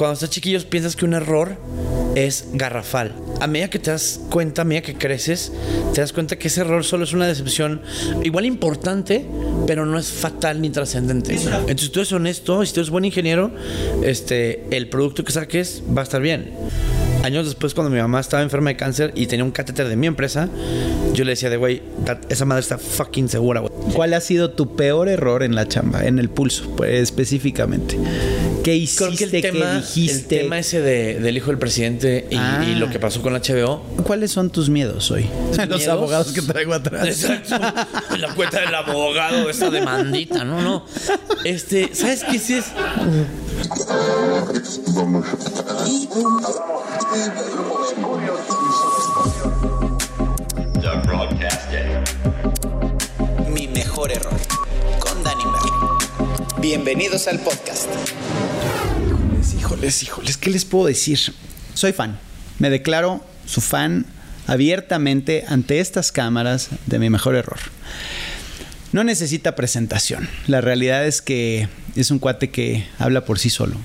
Cuando estás chiquillos piensas que un error es garrafal. A medida que te das cuenta, a medida que creces, te das cuenta que ese error solo es una decepción igual importante, pero no es fatal ni trascendente. Entonces, si tú eres honesto, si tú eres buen ingeniero, este, el producto que saques va a estar bien. Años después, cuando mi mamá estaba enferma de cáncer y tenía un catéter de mi empresa, yo le decía de, güey, esa madre está fucking segura, güey. ¿Cuál ha sido tu peor error en la chamba, en el pulso, pues, específicamente? ¿Qué hiciste? Creo que el tema, dijiste? El tema ese de, del hijo del presidente y, Ah. y lo que pasó con la HBO. ¿Cuáles son tus miedos hoy? Los miedos? abogados que traigo atrás. Exacto. La cuenta del abogado, esa demandita. No, no. Este, ¿sabes qué sí es? Mi mejor error. Con Danny Merlin. Bienvenidos al podcast. Híjoles, ¿qué les puedo decir? Soy fan. Me declaro su fan abiertamente ante estas cámaras de mi mejor error. No necesita presentación. La realidad es que es un cuate que habla por sí solo.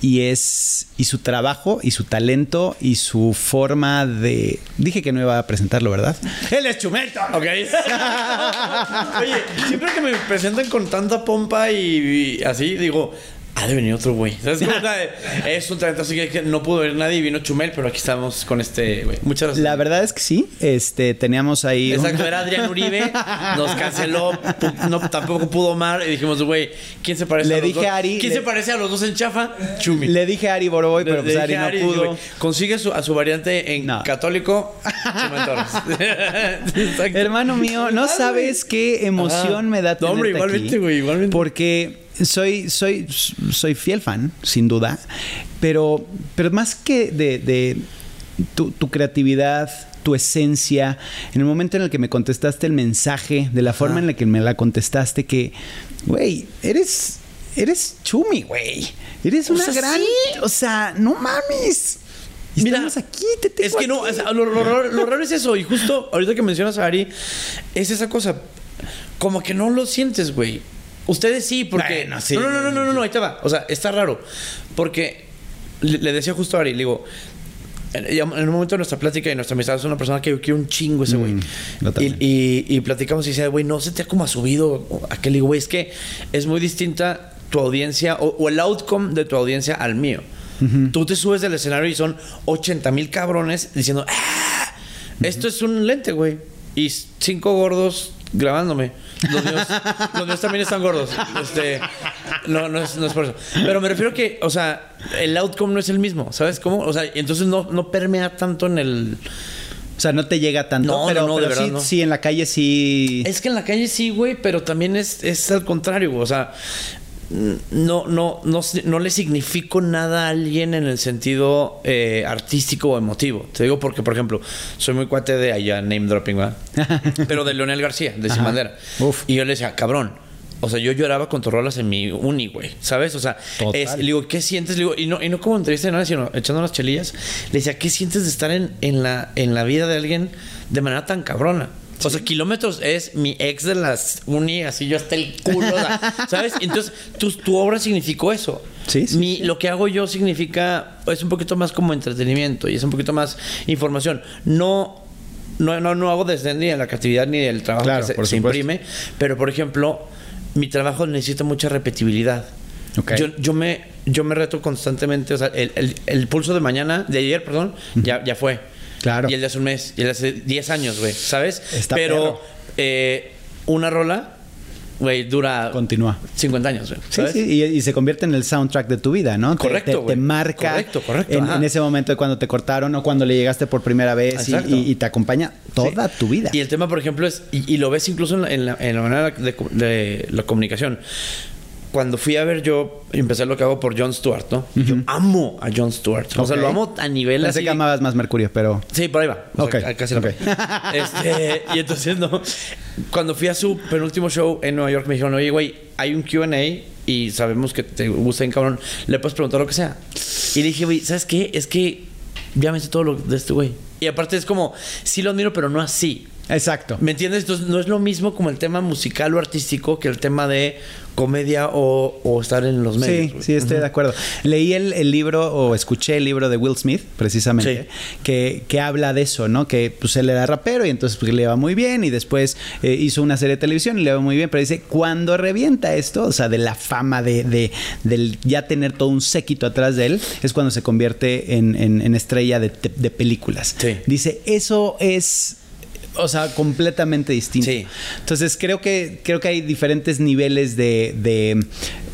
Y es. Y su trabajo, y su talento, y su forma de. Dije que no iba a presentarlo, ¿verdad? Él es Chumel. Ok. Oye, siempre que me presentan con tanta pompa y, y así, digo, ha de venir otro güey. ¿Sabes? Como, o sea, es un talento así que, no pudo ver nadie y vino Chumel, pero aquí estamos con este güey. Muchas gracias. La verdad es que sí. Este, teníamos ahí. Exacto, era Adrián Uribe, nos canceló, no, tampoco pudo Omar y dijimos, güey, ¿quién se parece Le a los dije dos? a Ari, ¿Quién le- se parece a los dos en chafa? Chumi. Le dije a Ari Boroboy, Le- pero pues le Ari no Ari, pudo. Consigue su- a su variante en No. católico. Hermano mío, no sabes qué emoción me da No, hombre, tenerte igualmente, aquí, güey, igualmente. Porque soy, soy, soy fiel fan, sin duda. Pero, pero más que de, de tu, tu creatividad, tu esencia, en el momento en el que me contestaste el mensaje, de la forma en la que me la contestaste, que, güey, eres, eres chumi, güey. Eres O una sea, gran. sí. O sea, no mames. Y Mira, Estamos aquí, te tengo Es que no, aquí. sea, lo, lo raro, lo raro es eso. Y justo ahorita que mencionas a Ari, es esa cosa. Como que no lo sientes, güey. Ustedes sí, porque. Bueno, sí. No, no, no, no, no, no, ahí te va. O sea, está raro. Porque le, le decía justo a Ari, le digo. En un momento de nuestra plática y nuestra amistad es una persona que yo quiero un chingo ese güey. yo y, y, y platicamos y dice, güey, no se te ha como subido aquel. Güey, es que es muy distinta tu audiencia o, o el outcome de tu audiencia al mío. Tú te subes del escenario y son 80 mil cabrones diciendo, "Ah, esto es un lente, güey. Y cinco gordos grabándome. Los míos, los míos también están gordos. Este, no, no es, no es por eso. Pero me refiero que, o sea, el outcome no es el mismo, ¿sabes cómo? O sea, entonces no, no permea tanto en el... O sea, no te llega tanto. No, pero, no, no, de verdad sí, no. sí, en la calle sí. Es que en la calle sí, güey, pero también es, es al contrario, güey. O sea, no, no, no, no le significo nada a alguien en el sentido eh, artístico o emotivo. Te digo porque, por ejemplo, soy muy cuate de allá, name dropping, ¿verdad? pero de Leonel García, de Sin. Bandera. Y yo le decía, cabrón. O sea, yo lloraba con tus rolas en mi uni, güey. ¿Sabes? O sea, es- le digo, ¿qué sientes? Le digo, y no, y no como entrevista de nada, sino echando las chelillas. Le decía, ¿qué sientes de estar en, en, la, en la vida de alguien de manera tan cabrona? O sea, kilómetros es mi ex de las uni, así yo hasta el culo, ¿sabes? Entonces, tu, tu obra significó eso. Sí, sí, Mi- Lo que hago yo significa, es un poquito más como entretenimiento y es un poquito más información. No, no, no, no hago desdén ni de la creatividad ni del trabajo Claro, que se, imprime, pero por ejemplo, mi trabajo necesita mucha repetibilidad. Ok. Yo, yo me, yo me reto constantemente, o sea, el, el- el pulso de mañana, de ayer, perdón, ya, ya fue. Claro. Y el de hace un mes, y el de hace 10 años, güey, ¿sabes? Está Pero eh, una rola, güey, dura Continúa. 50 años, güey. Sí, sí, y, y se convierte en el soundtrack de tu vida, ¿no? Correcto, Te, te marca Correcto, correcto, En, ese momento de cuando te cortaron o cuando le llegaste por primera vez y, Exacto. y- y te acompaña toda Sí. tu vida. Y el tema, por ejemplo, es, y, lo ves incluso en la, en la- en la manera de la comunicación. Cuando fui a ver yo, empecé lo que hago por Jon Stewart, ¿no? Yo amo a Jon Stewart. O sea, lo amo a nivel Pensé así. que amabas más Mercurio, pero... Sí, por ahí va. O sea, Ok, casi la ok. este, Y entonces, no. Cuando fui a su penúltimo show en Nueva York, me dijeron, oye, güey, hay un QA y sabemos que te gusta en cabrón. Le puedes preguntar lo que sea. Y le dije, güey, ¿sabes qué? Es que ya me sé todo lo de este güey. Y aparte es como, sí lo admiro, pero no así. Exacto. ¿Me entiendes? Entonces no es lo mismo como el tema musical o artístico que el tema de comedia o, o estar en los medios. Sí, sí, estoy de acuerdo. Leí el, el libro o escuché el libro de Will Smith, precisamente, Sí. que, que habla de eso, ¿no? Que pues él era rapero y entonces pues, le va muy bien y después eh, hizo una serie de televisión y le va muy bien, pero dice, cuando revienta esto, o sea, de la fama, de, de del ya tener todo un séquito atrás de él, es cuando se convierte en, en- en estrella de, de- de películas. Sí. Dice, eso es... O sea, completamente distinto. Sí. Entonces creo que creo que hay diferentes niveles de, de,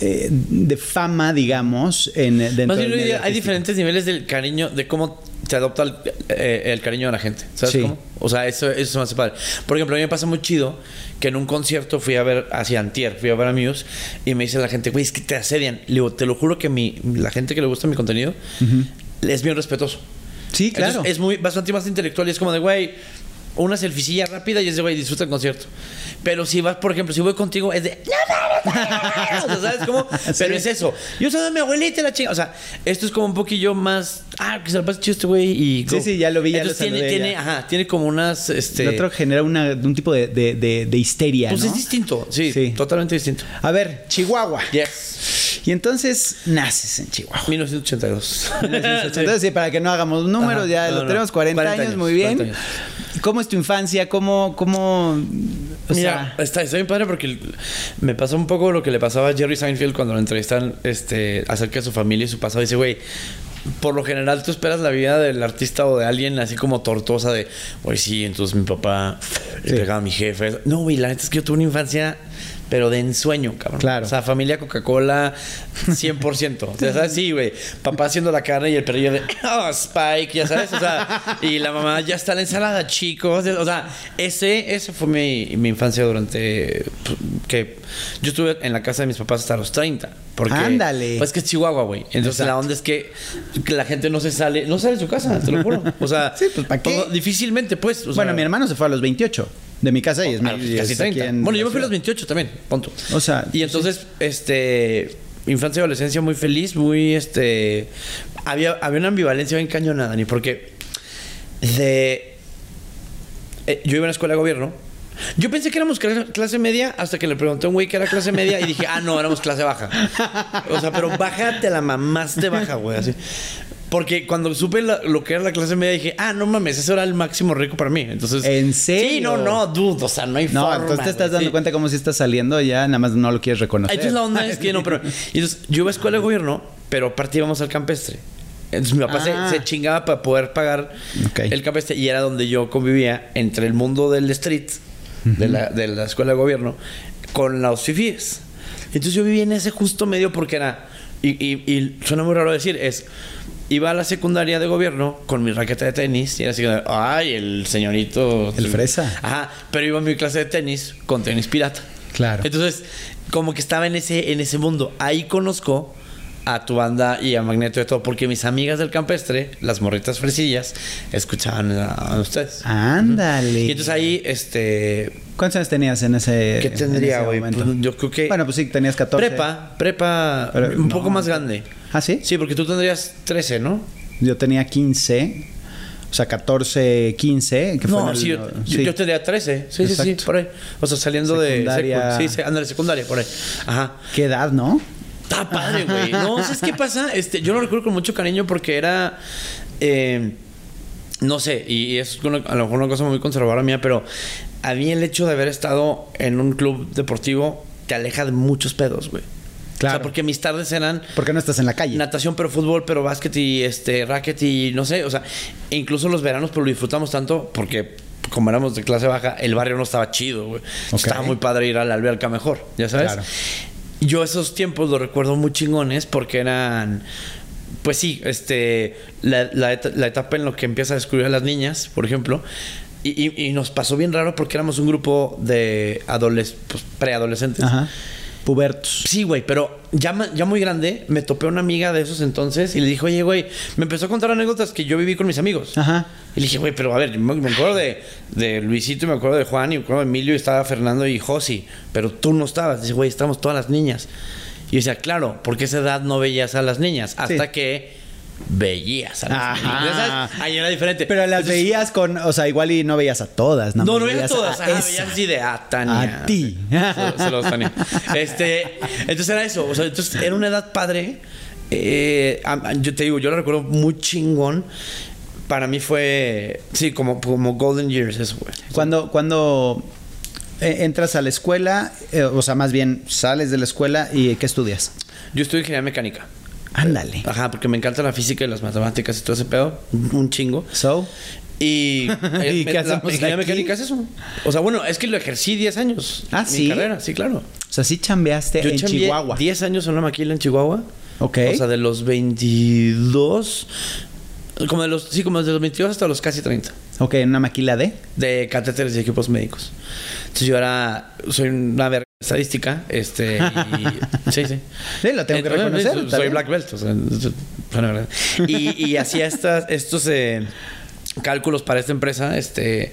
eh, de fama, digamos, en dentro Más del medio diría, hay diferentes niveles del cariño, de cómo te adopta el, eh, el cariño de la gente. ¿Sabes Sí. cómo? O sea, eso, eso se me hace padre. Por ejemplo, a mí me pasa muy chido que en un concierto fui a ver, hacia Antier, fui a ver a Muse y me dice la gente, güey, es que te asedian. Le digo, te lo juro que mi, la gente que le gusta mi contenido es bien respetuoso. Sí, claro. Entonces, es muy, bastante más intelectual y es como de, güey, una selficilla rápida y es de, güey, disfruta el concierto. Pero si vas, por ejemplo, si voy contigo, es de, no, no, no, no, no", o sea, ¿sabes cómo? Pero es eso. Yo soy de mi abuelita y la chinga. O sea, esto es como un poquillo más, ah, que se lo pase chido este güey y... Sí, sí, ya lo vi, ya Entonces lo tiene, tiene, ya. ajá, tiene como unas, este... El otro genera una- un tipo de, de- de- de histeria, pues ¿no? es distinto, sí, Sí. totalmente distinto. A ver, Chihuahua. Yes. Y entonces naces en Chihuahua. 1982. Entonces, sí, para que no hagamos números, ya No, lo no. tenemos 40, 40 años, años, muy bien. 40 años. ¿Cómo es tu infancia? ¿Cómo, cómo, o Mira, sea, está, está bien padre porque me pasó un poco lo que le pasaba a Jerry Seinfeld cuando lo entrevistan este, acerca de su familia y su pasado. Dice, güey, por lo general tú esperas la vida del artista o de alguien así como tortosa de, güey, sí, entonces mi papá le Sí. pegaba a mi jefe. No, güey, la neta es que yo tuve una infancia, pero de ensueño, cabrón. Claro. O sea, familia Coca-Cola, 100%. O sea, ¿sabes? Sí, güey. Papá haciendo la carne y el perrillo de, oh, Spike, ya sabes. O sea, y la mamá, ya está la ensalada, chicos. O sea, ese, ese fue mi, mi infancia durante. pues, que yo estuve en la casa de mis papás hasta los 30. Porque, Ándale. Pues que es Chihuahua, güey. Entonces la onda es que, que la gente no se sale, no sale de su casa, te lo juro. O sea, Sí, pues, ¿pa' qué? todo- difícilmente, pues. o bueno, sea, mi hermano se fue a los 28 de mi casa y es, a mi- y casi es aquí 30. en Bueno, yo me fui a los ciudad. 28 también, punto. O sea, Y entonces, este. Infancia y adolescencia muy feliz, muy este. Había, había una ambivalencia bien cañona, Dani, porque. De. eh, yo iba a una escuela de gobierno. Yo pensé que éramos clase, media hasta que le pregunté a un güey que era clase media y dije, ah, no, éramos clase baja. O sea, pero bájate la mamaste baja, güey, así. Porque cuando supe la- lo que era la clase media dije, ah, no mames, eso era el máximo rico para mí. Entonces. ¿En serio? Sí, no, no, dude. O sea, no hay No, forma, entonces te estás dando sí. cuenta cómo si estás saliendo ya nada más no lo quieres reconocer. Entonces la onda es que no, pero. y Entonces yo iba a escuela de gobierno, pero aparte íbamos al campestre. Entonces mi papá se- Ah. se, chingaba para poder pagar Ok. el campestre y era donde yo convivía entre el mundo del street, de, la, de la escuela de gobierno, con los fifíes. Entonces yo vivía en ese justo medio porque era. Y, y- y suena muy raro decir, es. Iba a la secundaria de gobierno con mi raqueta de tenis y era así, ay, el señorito. El fresa. Ajá, pero iba a mi clase de tenis con tenis pirata. Claro. Entonces, como que estaba en ese, en ese mundo. Ahí conozco a tu banda y a Magneto y todo, porque mis amigas del campestre, las morritas fresillas, escuchaban a, a ustedes. Ándale. Y entonces ahí, este. ¿Cuántos años tenías en ese ¿Qué en tendría, güey? Pues, yo creo que. Bueno, pues sí, tenías 14. Prepa, prepa, Pero un no. poco más grande. ¿Ah, sí? Sí, porque tú tendrías 13, ¿no? Yo tenía 15. O sea, 14, 15. Que fue No, el- sí, yo, sí. yo tendría 13. Sí, sí, sí, por ahí. O sea, saliendo Secundaria. de. secu- Sí, sí, secundaria, por ahí. Ajá. ¿Qué edad, no? Está padre, güey. No, ¿sabes qué pasa? Este, yo lo recuerdo con mucho cariño porque era. eh, no sé, y es una- a lo mejor una cosa muy conservadora mía, pero a mí el hecho de haber estado en un club deportivo te aleja de muchos pedos, güey. O Claro. sea, porque mis tardes eran ¿Por qué no estás en la calle? natación, pero fútbol, pero básquet y este racket y no sé, o sea, e incluso los veranos, pero lo disfrutamos tanto porque como éramos de clase baja, el barrio no estaba chido, güey. Estaba muy padre ir a la alberca mejor, ya sabes. Claro. Yo esos tiempos los recuerdo muy chingones porque eran pues sí, este la, la et- la etapa en la que empieza a descubrir a las niñas, por ejemplo. Y, y- nos pasó bien raro porque éramos un grupo de pues, preadolescentes. Pubertos. Sí, güey, pero ya, ya muy grande me topé a una amiga de esos entonces y le dije, oye, güey, me empezó a contar anécdotas que yo viví con mis amigos. Ajá. Y le dije, güey, pero a ver, me, me acuerdo de, de Luisito y me acuerdo de Juan y me acuerdo de Emilio y estaba Fernando y Josi, pero tú no estabas. Dice, güey, estamos todas las niñas. Y yo decía, claro, porque a esa edad no veías a las niñas. Hasta Sí. que veías a las Ajá. Ahí era diferente. Pero las Entonces, veías con, o sea, igual y no veías a todas, ¿no? No, no veías todas. a Ah, veías así de ah, Tania. A ti. Saludos, Tania. Este, entonces era eso. O sea, entonces era una edad padre. Eh, yo te digo, yo lo recuerdo muy chingón. Para mí fue, sí, como, como Golden Years, eso, güey. Cuando, cuando eh, entras a la escuela, eh, o sea, más bien sales de la escuela y ¿qué estudias? Yo estudio ingeniería mecánica. Ándale. Ajá, porque me encanta la física y las matemáticas y todo ese pedo. Un chingo. So, Y, eh, ¿Y qué la ingeniería mecánica es eso. O sea, bueno, es que lo ejercí 10 años. Ah, mi ¿sí? carrera, sí, claro. o sea, sí chambeaste Yo en Chihuahua. 10 años en una maquila en Chihuahua. Ok. O sea, de los 22. Como de los. Sí, como desde los 22 hasta los casi 30. Ok, en una maquila de. De catéteres y equipos médicos. Entonces yo era. Soy una verga estadística. Este. Y, sí, sí. Sí, lo tengo que reconocer. soy está soy black belt. O sea. Y, y hacía estas, estos eh, cálculos para esta empresa. Este.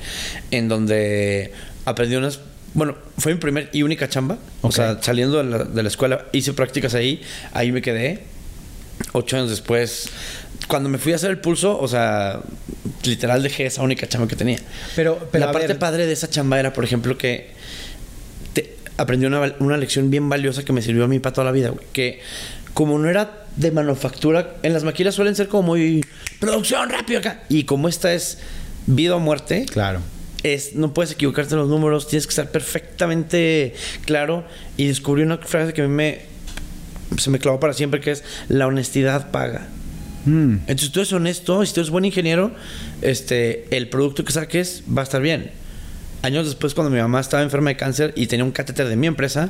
En donde aprendí unas. Bueno, fue mi primer y única chamba. O sea, saliendo de la, de la escuela, hice prácticas ahí. Ahí me quedé. Ocho años después, cuando me fui a hacer el pulso, o sea, literal dejé esa única chamba que tenía. Pero, pero la parte ver, padre de esa chamba era, por ejemplo, que aprendí una, una lección bien valiosa que me sirvió a mí para toda la vida, güey. Que como no era de manufactura, en las maquilas suelen ser como muy producción rápido acá. Y como esta es vida o muerte, Claro. es, no puedes equivocarte en los números, tienes que estar perfectamente claro. Y descubrí una frase que a mí me, se me clavó para siempre, que es la honestidad paga. Mm. Entonces tú eres honesto, si tú eres buen ingeniero, este, el producto que saques va a estar bien. Años después, cuando mi mamá estaba enferma de cáncer y tenía un catéter de mi empresa,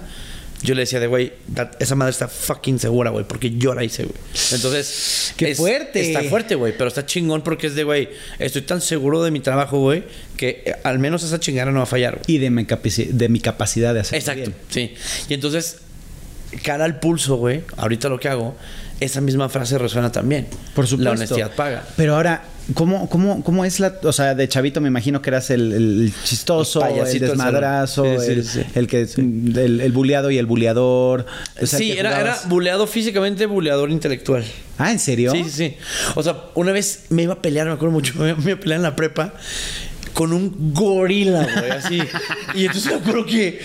yo le decía de, güey, esa madre está fucking segura, güey, porque yo la hice, güey. Entonces... ¡Qué fuerte! Está fuerte, güey, pero está chingón porque es de, güey, estoy tan seguro de mi trabajo, güey, que eh, al menos esa chingada no va a fallar, güey. Y de mi, de mi capacidad de hacerlo Exacto, bien. sí. Y entonces, cara al pulso, güey, ahorita lo que hago, esa misma frase resuena también. Por supuesto. La honestidad paga. Pero ahora, ¿cómo, cómo, cómo es la. O sea, de chavito me imagino que eras el, el chistoso, El el, desmadrazo. Sí, el, sí. el que. El, buleado y el buleador. O sea, sí, era, era buleado físicamente, buleador intelectual. Ah, ¿en serio? Sí, sí, sí. O sea, una vez me iba a pelear, me acuerdo mucho, me, me iba a pelear en la prepa con un gorila, güey, así. y entonces me acuerdo que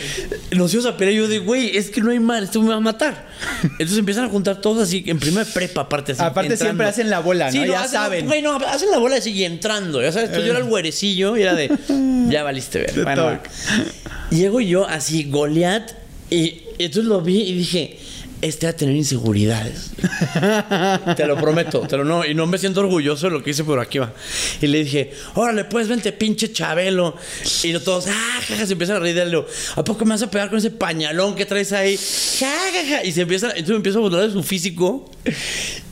nos íbamos a pelear y yo de, güey, es que no hay mal, esto me va a matar. Entonces empiezan a juntar todos así, en primera prepa, aparte así. Aparte entrando. siempre hacen la bola, ¿no? Ya hacen- saben. Güey, no, hacen la bola así y entrando, ya sabes. Entonces yo era el güerecillo y era de, ya valiste ver. Bueno. Llego yo así, Goliat, y entonces lo vi y dije, este va a tener inseguridades. te lo prometo, te lo no, y no me siento orgulloso de lo que hice, pero aquí va. Y le dije, órale, pues vente, pinche Chabelo. Y todos, ah, jaja, se empiezan a reír de él. Le digo, ¿A poco me vas a pegar con ese pañalón que traes ahí? Ja, ja, ja. Y se empieza, entonces me empiezo a burlar de su físico.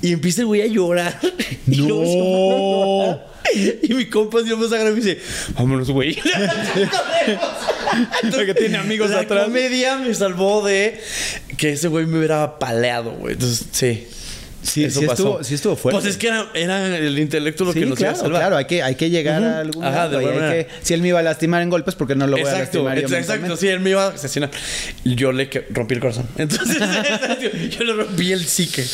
Y empieza el güey a llorar. Y No. luego a llorar. Y mi compa Dios me saca y me dice, vámonos, güey. Porque tiene amigos la atrás. comedia me salvó de que ese güey me hubiera paleado, güey. Entonces, sí. Sí, Eso sí pasó. estuvo, sí estuvo fuerte. Pues es que era, era el intelecto lo Sí, que nos claro, iba a salvar. claro, hay que, hay que llegar a algún Ajá, de que- si él me iba a lastimar en golpes, porque no lo voy a Exacto, lastimar yo ex- exacto, mentalmente? sí, él me iba a asesinar. Yo le rompí el corazón. Entonces, yo le rompí el psique.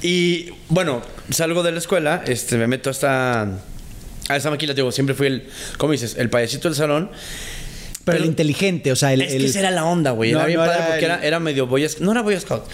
Y bueno, salgo de la escuela, este, me meto a esta, a esa maquila, digo, siempre fui el, ¿cómo dices? El payasito del salón. Pero, el inteligente, o sea, el... es el- que esa era la onda, güey. No, Era bien no padre era porque el- era, era medio boy Scout. No era boy scout.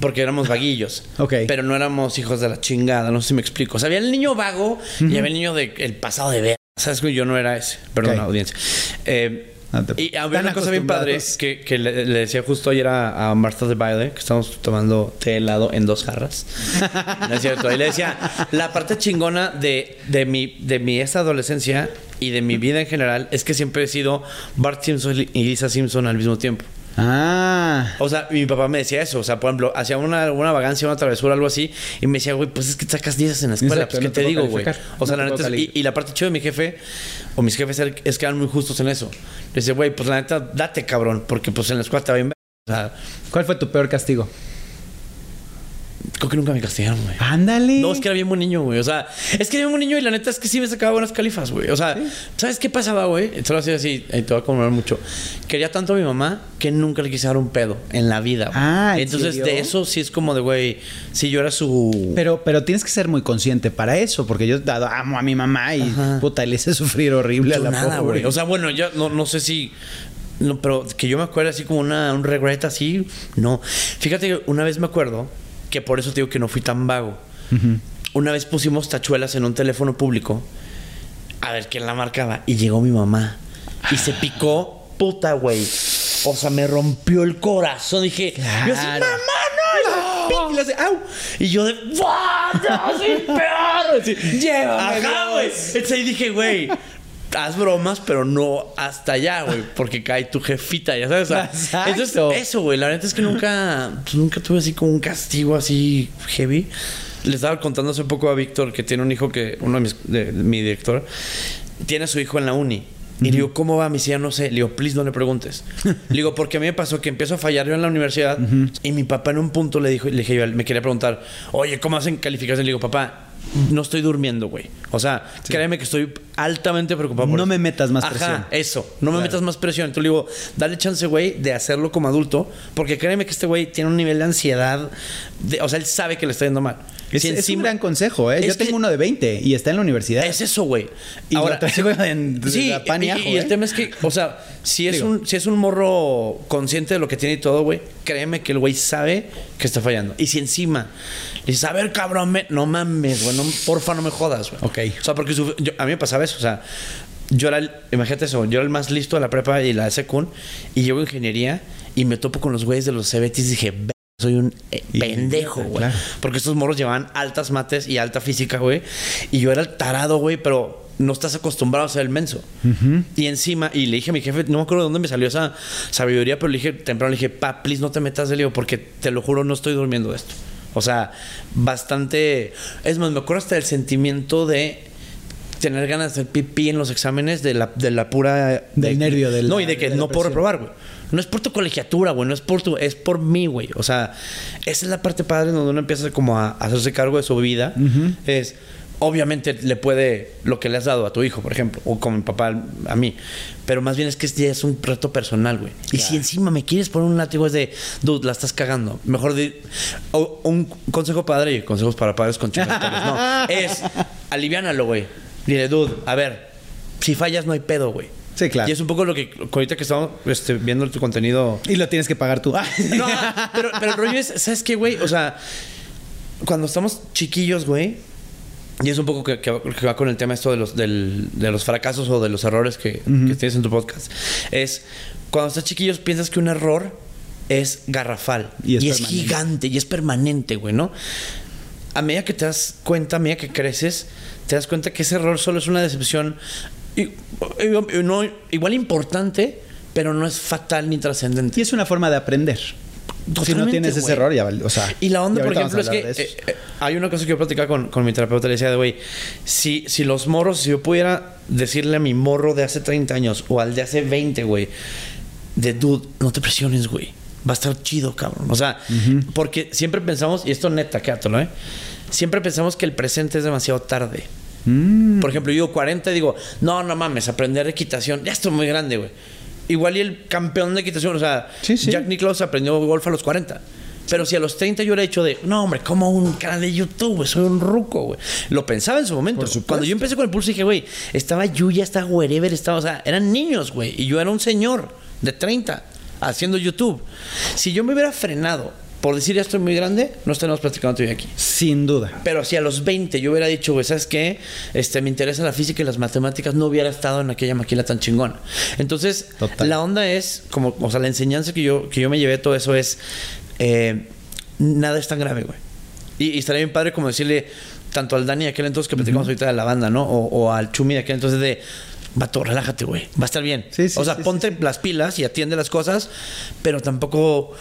Porque éramos vaguillos. Ok. Pero no éramos hijos de la chingada. No sé si me explico. O sea, había el niño vago y había el niño del pasado de ver. ¿Sabes? güey? Yo no era ese. Perdón, Ok. audiencia. Eh, No te- y había Tan una cosa bien padre que, que le, le decía justo ayer a, a Marta de Baile, que estamos tomando té helado en dos jarras. no es cierto. Y le decía, la parte chingona de, de, mi, de mi esta adolescencia y de mi vida en general es que siempre he sido Bart Simpson y Lisa Simpson al mismo tiempo. Ah, O sea, mi papá me decía eso. O sea, por ejemplo, hacía una, una vagancia, una travesura, algo así. Y me decía, güey, pues es que sacas 10 en la escuela. Exacto, pues, ¿qué no te digo, güey? O sea, No la neta. es- y, y la parte chida de mi jefe, o mis jefes, er- es que eran muy justos en eso. Le dice, güey, pues la neta, date, cabrón. Porque pues en la escuela te va bien. ver". O sea, ¿cuál fue tu peor castigo? Creo que nunca me castigaron, güey. Ándale. No, es que era bien buen niño, güey. O sea, es que era bien buen niño y la neta es que sí me sacaba buenas califas, güey. O sea, ¿sabes qué pasaba, güey? Solo así, así, y te voy a conmover mucho. Quería tanto a mi mamá que nunca le quise dar un pedo en la vida, güey. Ah, ¿en Entonces, de eso sí es como de, güey, si yo era su. Pero, pero tienes que ser muy consciente para eso, porque yo dado, amo a mi mamá y Ajá. puta, le hice sufrir horrible Yo a la nada, pobre. güey. O sea, bueno, yo no, no sé si. No, pero que yo me acuerdo así como una, un regret así, no. Fíjate que una vez me acuerdo que por eso te digo que no fui tan vago. Una vez pusimos tachuelas en un teléfono público a ver quién la marcaba y llegó mi mamá y se picó, puta, güey. O sea, me rompió el corazón. Dije, yo así, mamá, no, y le hace, au. Y yo de. ¡No, soy peor! Llévame, Ajá, güey. Entonces ahí dije, güey, haz bromas, pero no hasta allá, güey, porque cae tu jefita, ya sabes. Exacto. Entonces, eso, güey, la neta es que nunca, pues, nunca tuve así como un castigo así heavy. Le estaba contando hace poco a Víctor que tiene un hijo que, uno de, mis, de, de mi director, tiene a su hijo en la uni. Y le digo, ¿cómo va? Me decía, no sé. Le digo, please, no le preguntes. le digo, porque a mí me pasó que empiezo a fallar yo en la universidad. Y mi papá en un punto le dijo, le dije yo, me quería preguntar, oye, ¿cómo hacen calificación? Le digo, papá, no estoy durmiendo, güey. O sea, créeme que estoy altamente preocupado por No eso". me metas más Ajá, presión. eso. No me metas más presión. Entonces le digo, dale chance, güey, de hacerlo como adulto. Porque créeme que este güey tiene un nivel de ansiedad. de- o sea, él sabe que le está yendo mal. Es, Si es un gran consejo, ¿eh? Yo tengo uno de 20 y está en la universidad. es eso, güey. Y lo traigo en- sí, pan y y, ajo, y el ¿eh? tema es que, o sea, si es, Digo. un, si es un morro consciente de lo que tiene y todo, güey, créeme que el güey sabe que está fallando. Y si encima le dices, a ver, cabrón, me- no mames, güey, no, porfa, no me jodas, güey. Ok. O sea, porque su- yo- a mí me pasaba eso, o sea, yo era el, imagínate eso, yo era el más listo de la prepa y la secund, y llego a ingeniería y me topo con los güeyes de los CBTs y dije, "Ve, soy un eh, pendejo, güey. claro. Porque estos morros llevaban altas mates y alta física, güey. Y yo era el tarado, güey, pero no estás acostumbrado a ser el menso. Y encima, y le dije a mi jefe, no me acuerdo de dónde me salió esa sabiduría, pero le dije temprano, le dije, pa, please no te metas de lío, porque te lo juro, no estoy durmiendo de esto. O sea, bastante. Es más, me acuerdo hasta del sentimiento de tener ganas de hacer pipí en los exámenes de la, de la pura. Del de- nervio, de la- No, y de que de no puedo reprobar, güey. No es por tu colegiatura, güey. No es por tu. Es por mí, güey. O sea, esa es la parte padre donde uno empieza como a hacerse cargo de su vida. Es. Obviamente le puede lo que le has dado a tu hijo, por ejemplo, o como mi papá a mí. Pero más bien es que ya es un reto personal, güey. Y si encima me quieres poner un látigo es de, dude, la estás cagando. Mejor de. o un consejo padre y consejos para padres con chicos. No. Es aliviánalo, güey. Dile, dude, a ver, si fallas no hay pedo, güey. Sí, claro. Y es un poco lo que ahorita que estamos este, viendo tu contenido. Y lo tienes que pagar tú. Ah. No, pero, pero el rollo es, ¿sabes qué, güey? O sea, cuando estamos chiquillos, güey, y es un poco que, que- que va con el tema esto de los, del- de los fracasos o de los errores que, que tienes en tu podcast, es cuando estás chiquillos piensas que un error es garrafal Y y es es, permanente. gigante y es permanente, güey, ¿no? A medida que te das cuenta, a medida que creces, te das cuenta que ese error solo es una decepción y- y- no, igual importante, pero no es fatal ni trascendente. Y es una forma de aprender. si no tienes ese error, ya vale. O sea, Y la onda, por ejemplo, es que eh, eh, hay una cosa que yo platicaba con, con mi terapeuta. Le decía de, güey, si, si los morros, si yo pudiera decirle a mi morro de hace 30 años o al de hace 20, güey, de dude, no te presiones, güey. Va a estar chido, cabrón. O sea, porque siempre pensamos, y esto neta, quédatelo, ¿eh? Siempre pensamos que el presente es demasiado tarde. Mm. Por ejemplo, yo digo 40 y digo, no, no mames, aprender equitación, ya estoy muy grande, güey. Igual y el campeón de equitación, o sea, Sí, sí. Jack Nicklaus aprendió golf a los 40. Pero si a los 30 yo hubiera hecho de, no, hombre, como un canal de YouTube, güey, soy un ruco, güey. Lo pensaba en su momento. Cuando yo empecé con el pulso dije, güey, estaba Yuya, estaba wherever, estaba, o sea, eran niños, güey. Y yo era un señor de 30 haciendo YouTube. Si yo me hubiera frenado por decir ya estoy muy grande, no estaríamos platicando yo aquí. Sin duda. Pero si a los 20 yo hubiera dicho, güey, ¿sabes qué? Este, me interesa la física y las matemáticas, no hubiera estado en aquella maquila tan chingona. Entonces, Total. la onda es, como, o sea, la enseñanza que yo, que yo me llevé todo eso es, eh, nada es tan grave, güey. Y, y estaría bien padre como decirle, tanto al Dani de aquel entonces que platicamos ahorita de la banda, ¿no? O, o al Chumi de aquel entonces de, vato, relájate, güey, va a estar bien. Sí, sí, o sea, sí, ponte las pilas y atiende las cosas, pero tampoco...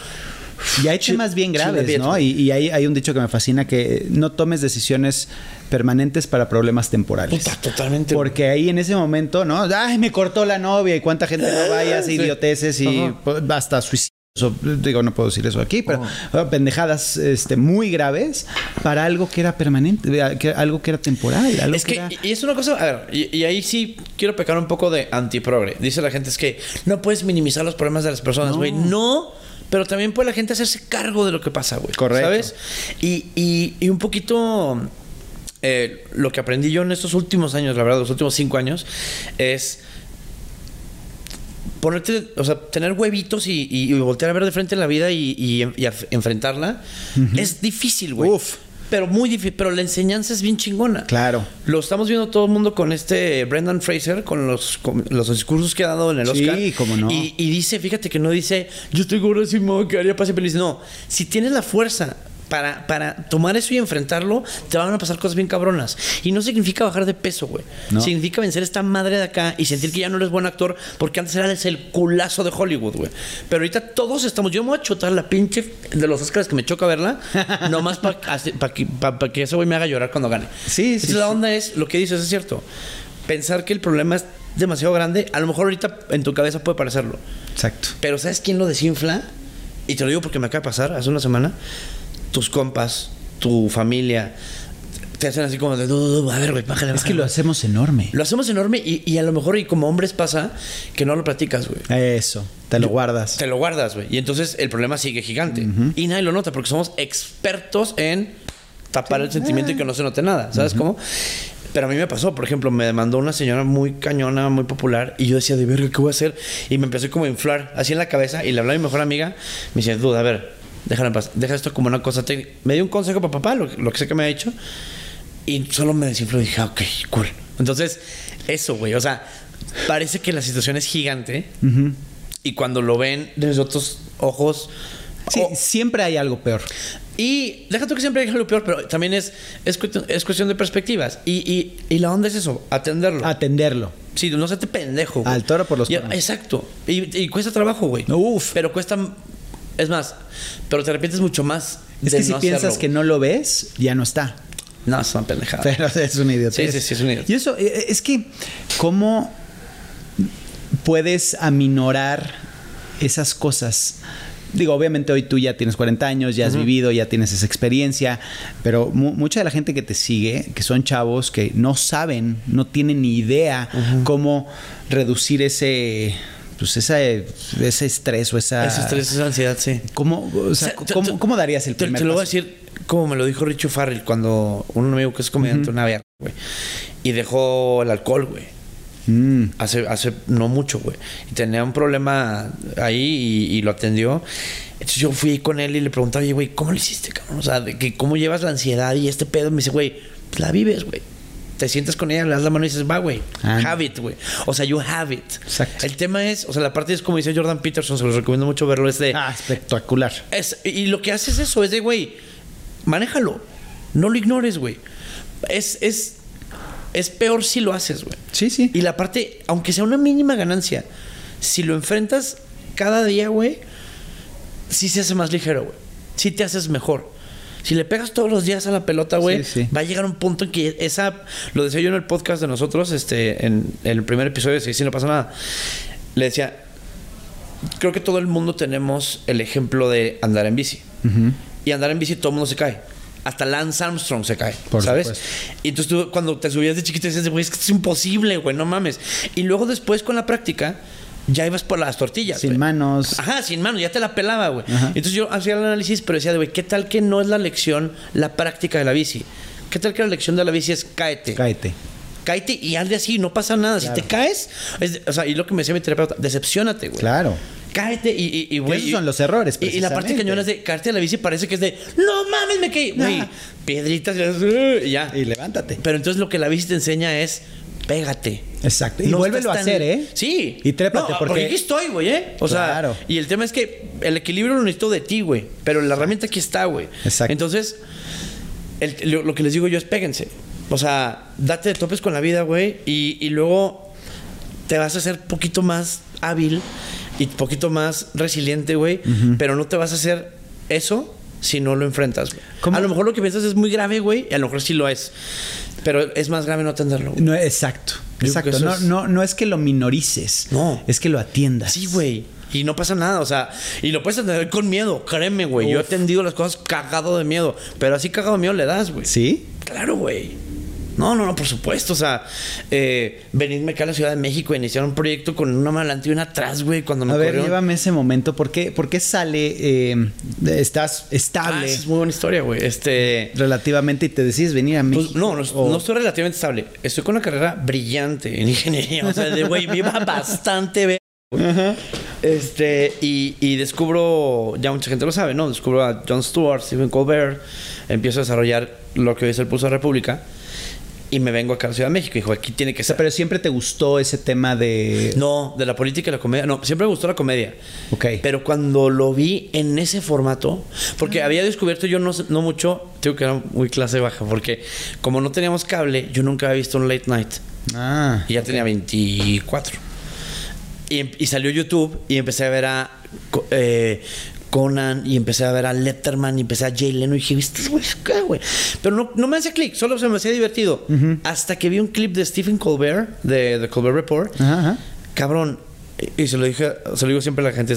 Y hay temas bien graves, ¿no? Y, y hay, hay un dicho que me fascina que no tomes decisiones permanentes para problemas temporales. Puta, totalmente. Porque ahí en ese momento, ¿no? Ay, me cortó la novia y cuánta gente no vaya, hace Sí. idioteces y Ajá. hasta suicidio digo, no puedo decir eso aquí, pero Oh. pendejadas este, muy graves para algo que era permanente, que- algo que era temporal. Algo Es que, era- y es una cosa, a ver, y, y ahí sí quiero pecar un poco de antiprogre. Dice la gente es que no puedes minimizar los problemas de las personas, güey. No. Pero también puede la gente hacerse cargo de lo que pasa, güey. Correcto. ¿Sabes? Y, y, y un poquito eh, lo que aprendí yo en estos últimos años, la verdad, los últimos cinco años, es ponerte, o sea, tener huevitos y, y- y voltear a ver de frente la vida y, enfrentarla. Es difícil, güey. Uf. Pero muy difícil. Pero la enseñanza es bien chingona. Claro. Lo estamos viendo todo el mundo con este Brendan Fraser, con los, con los discursos que ha dado en el Sí, Oscar. cómo no. Y, y dice, fíjate que no dice, yo estoy gordísimo, que haría paz y feliz. No, si tienes la fuerza para, para tomar eso y enfrentarlo, te van a pasar cosas bien cabronas. Y no significa bajar de peso, güey. No. Significa vencer esta madre de acá y sentir que ya no eres buen actor, porque antes eras el culazo de Hollywood, güey. Pero ahorita todos estamos, yo me voy a chutar la pinche de los Oscars que me choca verla, nomás para que, pa- pa que ese güey me haga llorar cuando gane. Sí, sí, la sí. onda es, lo que dices es cierto. Pensar que el problema es demasiado grande, a lo mejor ahorita en tu cabeza puede parecerlo. Exacto. Pero ¿sabes quién lo desinfla? Y te lo digo porque me acaba de pasar hace una semana. Tus compas, tu familia, te hacen así como de, "Du, du, du, a ver, güey, bájale, Es que bájale". lo hacemos enorme. Lo hacemos enorme y, y a lo mejor, y como hombres pasa, que no lo platicas, güey. Eso, te lo guardas. Te lo guardas, güey. Y entonces el problema sigue gigante. Y nadie lo nota porque somos expertos en tapar el sentimiento y que no se note nada. ¿Sabes cómo? Pero a mí me pasó, por ejemplo, me mandó una señora muy cañona, muy popular, y yo decía, de verga, ¿qué voy a hacer? Y me empecé como a inflar así en la cabeza, y le hablaba a mi mejor amiga, me decía, duda, a ver, déjala en paz, deja esto como una cosa técnica. Me dio un consejo para papá, lo, lo que sé que me ha dicho, y solo me desinfló y dije, ah, ok, cool. Entonces, eso, güey, o sea, parece que la situación es gigante, y cuando lo ven desde otros ojos, Sí, siempre hay algo peor. y déjate que siempre hay algo peor, pero también es, es, cuestión, es cuestión de perspectivas. Y, y, y la onda es eso, atenderlo. Atenderlo. sí, no se te pendejo. güey. Al toro por los Y-. Exacto. Y, y cuesta trabajo, güey. Uf. Pero cuesta. Es más, pero te arrepientes mucho más. Es de que si no piensas hacerlo, que no lo ves, ya no está. No, es una pendejada. Pero es un idiota. Sí, sí, sí, es un idiota. Y eso, eh, es que, ¿cómo puedes aminorar esas cosas? Digo, obviamente hoy tú ya tienes 40 años, ya has vivido, ya tienes esa experiencia, pero mu- mucha de la gente que te sigue, que son chavos que no saben, no tienen ni idea cómo reducir ese, pues esa, ese estrés o esa... Ese estrés, esa ansiedad, sí. ¿Cómo, o sea, O sea, te- ¿cómo, te- cómo darías el Te, primer te lo voy a decir como me lo dijo Richo Farrell cuando un amigo que es comediante, una verga, güey. Y dejó el alcohol, güey. Mm, Hace, hace no mucho, güey. Y tenía un problema ahí y, y lo atendió. Entonces yo fui con él y le preguntaba, oye, güey, ¿cómo lo hiciste, cabrón? O sea, de que ¿cómo llevas la ansiedad y este pedo? Me dice, güey, pues la vives, güey. Te sientas con ella, le das la mano y dices, va, güey. Ah. Have it, güey. O sea, you have it. Exacto. El tema es, o sea, la parte es como dice Jordan Peterson, se los recomiendo mucho verlo, es de... Ah, espectacular. Es, y lo que hace es eso, es de, güey, manéjalo. No lo ignores, güey. Es, es, es peor si lo haces, güey. Sí, sí. Y la parte, aunque sea una mínima ganancia, si lo enfrentas cada día, güey, sí se hace más ligero, güey. Sí te haces mejor. Si le pegas todos los días a la pelota, güey, Sí, sí. va a llegar un punto en que esa. Lo decía yo en el podcast de nosotros, este, en, el primer episodio de Si no pasa nada. Le decía. Creo que todo el mundo tenemos el ejemplo de andar en bici. Y andar en bici todo el mundo se cae. Hasta Lance Armstrong se cae, Por ¿sabes? supuesto. Y entonces tú cuando te subías de chiquito dices, güey, es que es imposible, güey, no mames. Y luego después con la práctica, ya ibas por las tortillas. Sin manos. Ajá, sin manos, ya te la pelaba, güey. Entonces yo hacía el análisis, pero decía, güey, ¿qué tal que no es la lección la práctica de la bici? ¿Qué tal que la lección de la bici es cáete? Cáete. Cáete y hazle así, no pasa nada. Claro. Si te caes, es- o sea, y lo que me decía mi terapeuta, decepcionate, güey. Claro. Cáete y, y, y, güey. esos son los errores, Y, y la parte cañona es de caerte de la bici parece que es de, no mames, me caí. Güey, piedritas y ya. Y levántate. Pero entonces lo que la bici te enseña es, pégate. Exacto. Y No vuélvelo a tan- hacer, ¿eh? Sí. Y trépate, No, porque- aquí estoy, güey, ¿eh? O Claro. sea, y el tema es que el equilibrio lo necesito de ti, güey. Pero la herramienta aquí está, güey. Exacto. Entonces, el- lo, lo que les digo yo es péguense. O sea, date de topes con la vida, güey. Y, y luego te vas a hacer poquito más hábil y poquito más resiliente, güey. Pero no te vas a hacer eso si no lo enfrentas. A lo mejor lo que piensas es muy grave, güey. Y a lo mejor sí lo es. Pero es más grave no atenderlo. güey. No, exacto. Exacto. No, es- no, no es que lo minorices. No. Es que lo atiendas. Sí, güey. Y no pasa nada, o sea, y lo puedes atender con miedo, créeme, güey. Yo he atendido las cosas cagado de miedo, pero así cagado de miedo le das, güey. ¿Sí? Claro, güey. No, no, no, por supuesto. O sea, eh, venirme acá a la Ciudad de México e iniciar un proyecto con una mano adelante y una atrás, güey, cuando me A ver, llévame ese momento. ¿Por qué, por qué sale, eh, estás Ah, estable esa es muy buena historia, güey. Este. relativamente y te decides venir a México? Pues, no, no, O- no estoy relativamente estable. Estoy con una carrera brillante en ingeniería. O sea, de güey, me iba bastante bien. Este, y, y descubro, ya mucha gente lo sabe, ¿no? Descubro a Jon Stewart, Stephen Colbert, empiezo a desarrollar lo que hoy es el Pulso de la República y me vengo acá a la Ciudad de México. Dijo, aquí tiene que ser. pero siempre te gustó ese tema de... No, de la política y la comedia. No, siempre me gustó la comedia. Ok. Pero cuando lo vi en ese formato, porque había descubierto yo no, no mucho, digo que era muy clase baja, porque como no teníamos cable, yo nunca había visto un late night. Ah. Y ya tenía 24. Y, em- y salió YouTube y empecé a ver a eh, Conan y empecé a ver a Letterman y empecé a Jay Leno y dije, ¿estos güeyes qué, güey? Pero no, no me hacía clic, solo se me hacía divertido. Hasta que vi un clip de Stephen Colbert, de The Colbert Report. Cabrón, y se lo dije, se lo digo siempre a la gente,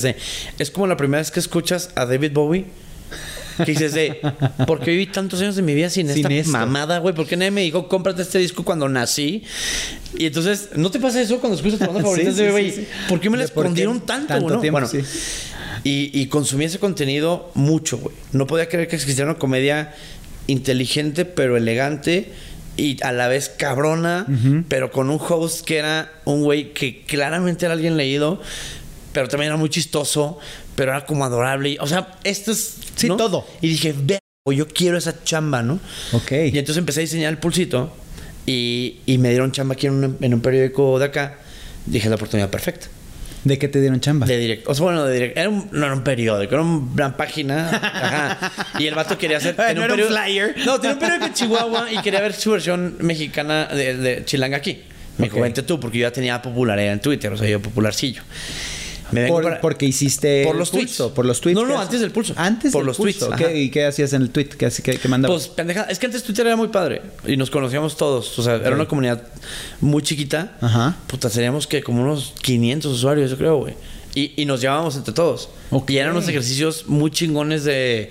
es, como la primera vez que escuchas a David Bowie. Que dices de, ¿por qué viví tantos años de mi vida sin, Sin esta esto. mamada, güey? ¿Por qué nadie me dijo, cómprate este disco cuando nací? Y entonces, ¿no te pasa eso cuando escuchas tu banda favorita? Sí, sí, güey. ¿por qué me la ¿De por qué escondieron tanto, tanto güey, no? tiempo? Bueno, Sí. Y, y consumí ese contenido mucho, güey. No podía creer que existiera una comedia inteligente, pero elegante. Y a la vez cabrona, pero con un host que era un güey que claramente era alguien leído, pero también era muy chistoso, pero era como adorable. Y, O sea, esto es. Sí, ¿no? todo. Y dije, ve, yo quiero esa chamba, ¿no? Ok. Y entonces empecé a diseñar el pulsito y, y me dieron chamba aquí en un, en un periódico de acá. Dije, la oportunidad perfecta. ¿De qué te dieron chamba? De directo. O sea, bueno, de directo. Era un, no era un periódico, era una página. Ajá. Y el vato quería hacer. tenía No era un flyer. No, tenía un periódico en Chihuahua y quería ver su versión mexicana de, de Chilanga aquí. Me vente tú, porque yo ya tenía popularidad en Twitter, o sea, yo popularcillo. Me vengo Por- para- Porque hiciste Por los tweets. pulso, por los tweets. No, no, antes del pulso. Antes Por del los pulso, tweets. ¿Y qué hacías en el tweet? ¿Qué, qué, qué mandabas? Pues pendejada. Es que antes Twitter era muy padre y nos conocíamos todos. O sea, era una comunidad muy chiquita. Ajá. Puta, seríamos que como unos 500 usuarios, yo creo, güey. Y, y nos llevábamos entre todos. Y eran unos ejercicios muy chingones de.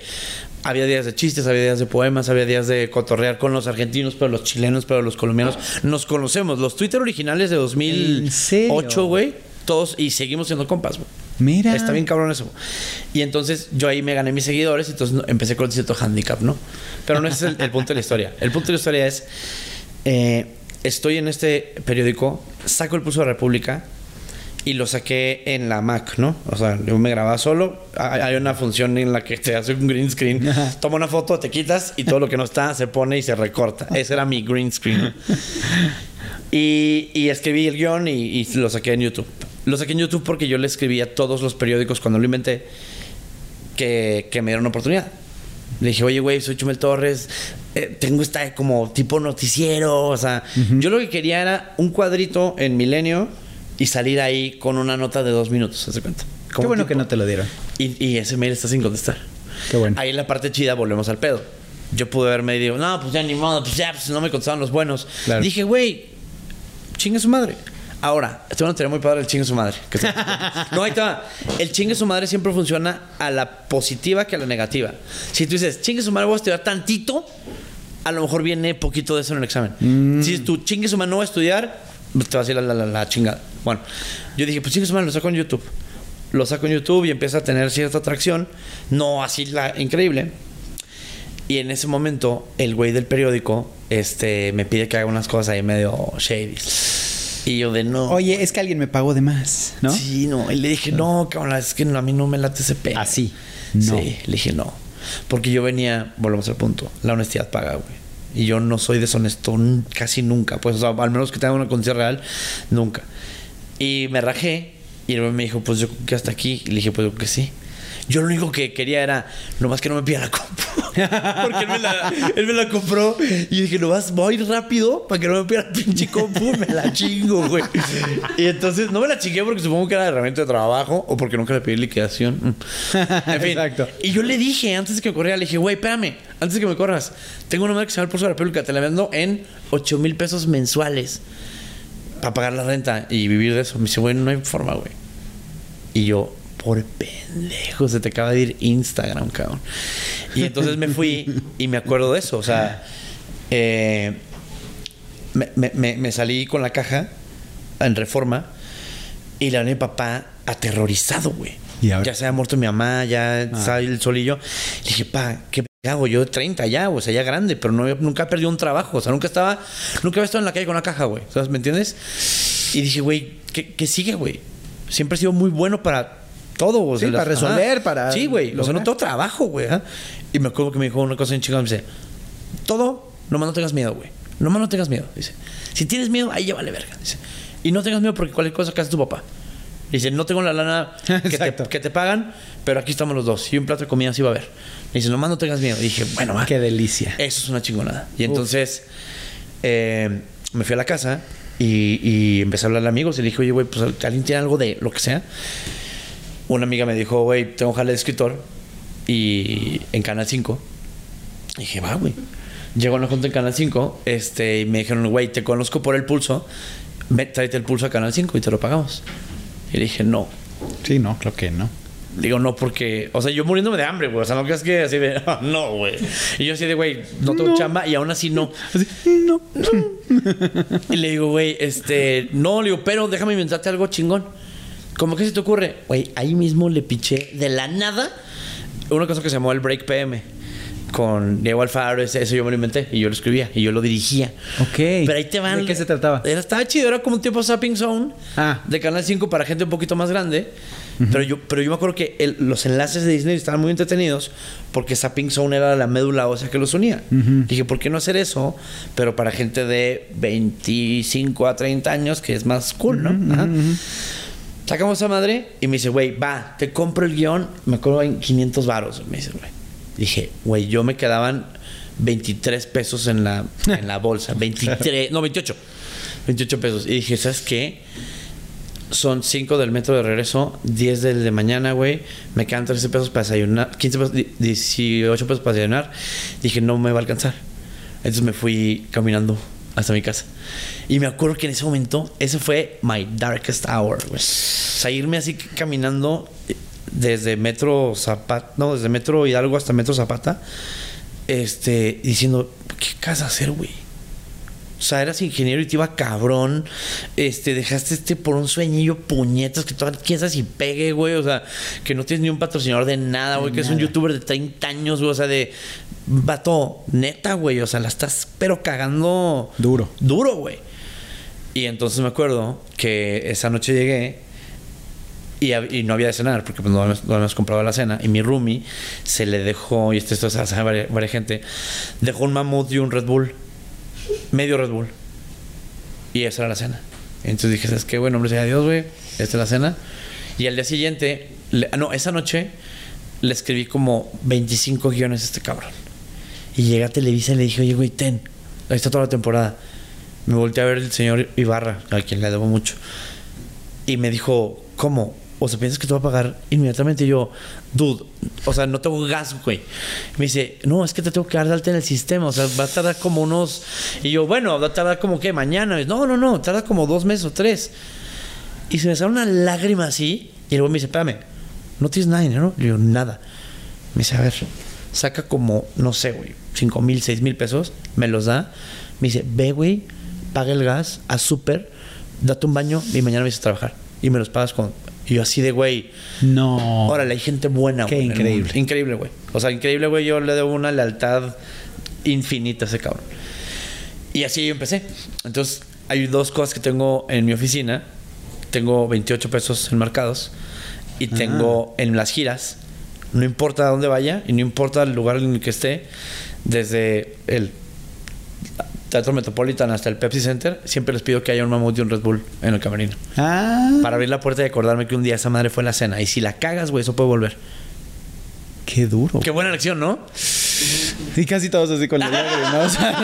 Había días de chistes, había días de poemas, había días de cotorrear con los argentinos, pero los chilenos, pero los colombianos. Nos conocemos. Los Twitter originales de ¿En 2008, serio? güey. Todos, y seguimos siendo compas, güey. Mira. Está bien cabrón eso. Y entonces yo ahí me gané mis seguidores y entonces empecé con cierto handicap, ¿no? Pero no ese es el, el punto de la historia. El punto de la historia es, eh, estoy en este periódico, saco el pulso de la República y lo saqué en la Mac, ¿no? O sea, yo me grababa solo. Hay una función en la que te hace un green screen. Toma una foto, te quitas y todo lo que no está se pone y se recorta. Ese era mi green screen. Y, y escribí el guion y, y lo saqué en YouTube. Lo saqué en YouTube porque yo le escribí a todos los periódicos cuando lo inventé que, que me dieron una oportunidad. Le dije, oye, güey, soy Chumel Torres, eh, tengo esta como tipo noticiero. O sea, yo lo que quería era un cuadrito en Milenio y salir ahí con una nota de dos minutos, ¿se cuenta? Qué bueno tipo- que no te lo dieron. y, y ese mail está sin contestar. Qué bueno. Ahí en la parte chida volvemos al pedo. Yo pude haberme dicho, no, pues ya ni modo, pues ya, pues no me contestaban los buenos. Claro. Dije, güey, chingue su madre. Ahora, esto no teoría muy padre el chingue su madre. que no, ahí está. El chingue su madre siempre funciona a la positiva que a la negativa. Si tú dices, chingue su madre, voy a estudiar tantito, a lo mejor viene poquito de eso en el examen. Mm. Si tú chingue su madre, no voy a estudiar, te va a decir la, la, la- la chingada. Bueno, yo dije, pues su madre, lo saco en YouTube. Lo saco en YouTube y empieza a tener cierta atracción. No así la increíble. Y en ese momento, el güey del periódico este, me pide que haga unas cosas ahí medio shady. Y yo de no. Oye, es que alguien me pagó de más, ¿no? Sí, no. Y le dije, no, cabrón, es que a mí no me late ese pedo. Así. No. Sí, le dije no. Porque yo venía, volvemos al punto, la honestidad paga, güey. Y yo no soy deshonesto casi nunca. Pues, o sea, al menos que tenga una conciencia real, nunca. Y me rajé. Y el güey me dijo, pues yo creo que hasta aquí. Y le dije, pues yo creo que sí. Yo lo único que quería era, nomás que no me pida la compu. Porque él me la, él me la compró. Y dije, no vas, voy rápido para que no me pida la pinche compu. Me la chingo, güey. Y entonces no me la chingué porque supongo que era herramienta de trabajo o porque nunca le pedí liquidación. Mm. En fin. Exacto. Y yo le dije, antes de que me corriera, le dije, güey, espérame, antes de que me corras, tengo una madre que se llama el Pulso de la República, te la vendo en 8 mil pesos mensuales para pagar la renta y vivir de eso. Me dice, güey, no hay forma, güey. Y yo, por pendejo, se te acaba de ir Instagram, cabrón. Y entonces me fui y me acuerdo de eso. O sea, eh, me, me- salí con la caja en reforma y la vi a mi papá aterrorizado, güey. Ya se había muerto mi mamá, ya sale el solillo. Le dije, pa, ¿qué hago? Yo de 30 ya, o sea, ya grande, pero no, nunca he perdido un trabajo. O sea, nunca estaba, nunca había estado en la calle con una caja, güey. ¿Sabes? ¿Me entiendes? Y dije, güey, ¿qué, qué sigue, güey? Siempre he sido muy bueno para todo. o Sí, sea, para resolver, para Sí, güey. O sea, no tengo trabajo, güey. ¿ah? Y me acuerdo que me dijo una cosa en chingada. Me dice, todo, nomás no tengas miedo, güey. Nomás no tengas miedo. Dice, si tienes miedo, ahí ya vale verga. Dice, y no tengas miedo porque cualquier cosa que hace tu papá. Dice, no tengo la lana que te, que te pagan, pero aquí estamos los dos. Y un plato de comida sí va a haber. Dice, nomás no tengas miedo. Y dije, bueno, va. Qué delicia. Eso es una chingonada. Y entonces eh, me fui a la casa y, y empecé a hablarle a amigos y le dije, oye, güey, pues alguien tiene algo de lo que sea. Una amiga me dijo, güey, tengo jale de escritor y en Canal 5. Y dije, va, güey. Llegó a una junta en Canal 5 este, y me dijeron, güey, te conozco por el pulso. Tráete el pulso a Canal 5 y te lo pagamos. Y le dije, no. Sí, no, creo que no. Digo, no, porque, o sea, yo muriéndome de hambre, güey. O sea, no creas que así de, "Ah, no, güey. Y yo así de, güey, no tengo chamba y aún así no. Así, no. Y le digo, güey, este, no, le digo, pero déjame inventarte algo chingón. ¿Cómo que se te ocurre? Güey, ahí mismo le piché de la nada una cosa que se llamó el Break PM. Con Diego Alfaro, ese, ese yo me lo inventé y yo lo escribía y yo lo dirigía. Ok. Pero ahí te van. ¿De qué se trataba? Era, estaba chido, era como un tipo Zapping Zone Ah. de Canal 5 para gente un poquito más grande. Pero, yo, pero yo me acuerdo que el- los enlaces de Disney estaban muy entretenidos porque Zapping Zone era la médula ósea que los unía. Dije, ¿por qué no hacer eso? Pero para gente de 25 a 30 años, que es más cool, ¿no? Ajá. Sacamos esa madre y me dice, güey, va, te compro el guion. Me acuerdo en 500 varos. Me dice, güey. Dije, güey, yo me quedaban 23 pesos en la, en la bolsa. 23, no, 28. 28 pesos. Y dije, ¿sabes qué? Son 5 del metro de regreso, 10 del de mañana, güey. Me quedan 13 pesos para desayunar, 15 pesos, di- 18 pesos para desayunar. Dije, no me va a alcanzar. Entonces me fui caminando hasta mi casa. Y me acuerdo que en ese momento, ese fue my darkest hour, güey. O así caminando desde Metro Zapata, no, desde Metro Hidalgo hasta Metro Zapata, este, diciendo, ¿qué casa hacer, güey? O sea, eras ingeniero y te iba cabrón. Este, dejaste este por un sueñillo puñetas que todavía sabe si pegue, güey. O sea, que no tienes ni un patrocinador de nada, güey. Que es un youtuber de 30 años, güey. O sea, de vato, neta, güey. O sea, la estás pero cagando. Duro. Duro, güey. Y entonces me acuerdo que esa noche llegué y, no había de cenar porque pues, no, habíamos, no habíamos comprado la cena. Y mi roomie se le dejó, y esto, esto sabe varias, varias gente, dejó un mamut y un Red Bull. Medio Red Bull. Y esa era la cena. Entonces dije, ¿sabes qué? Bueno, hombre, sea Dios, güey. Esta es la cena. Y al día siguiente, ah, no, esa noche le escribí como 25 guiones a este cabrón. Y llegué a Televisa y le dije, oye, güey, ten. Ahí está toda la temporada. Me volteé a ver el señor Ibarra, a quien le debo mucho. Y me dijo, ¿cómo? O sea, ¿piensas que te va a pagar inmediatamente? Y yo, dude, o sea, no tengo gas, güey. Me dice, no, es que te tengo que dar de alta en el sistema. O sea, va a tardar como unos... Y yo, bueno, va a tardar como que mañana. Y, no, no, no, tarda como dos meses o tres. Y se me sale una lágrima así. Y luego me dice, espérame, ¿no tienes nada de dinero? Le digo, nada. Me dice, a ver, saca como, no sé, güey, cinco mil, seis mil pesos, me los da. Me dice, ve, güey, paga el gas, haz súper, date un baño y mañana me a trabajar. Y me los pagas con. Y yo así de, güey, No. órale, hay gente buena, Qué güey. increíble. Increíble, güey. O sea, increíble, güey. Yo le debo una lealtad infinita a ese cabrón. Y así yo empecé. Entonces, hay dos cosas que tengo en mi oficina. Tengo 28 pesos enmarcados. Y tengo en las giras, no importa a dónde vaya y no importa el lugar en el que esté, desde el Teatro Metropolitan hasta el Pepsi Center, siempre les pido que haya un mamut y un Red Bull en el camerino. Ah. Para abrir la puerta y acordarme que un día esa madre fue en la cena. Y si la cagas, güey, eso puede volver. Qué duro. Qué buena lección, ¿no? Y casi todos así con las lágrimas, ¿no? O sea,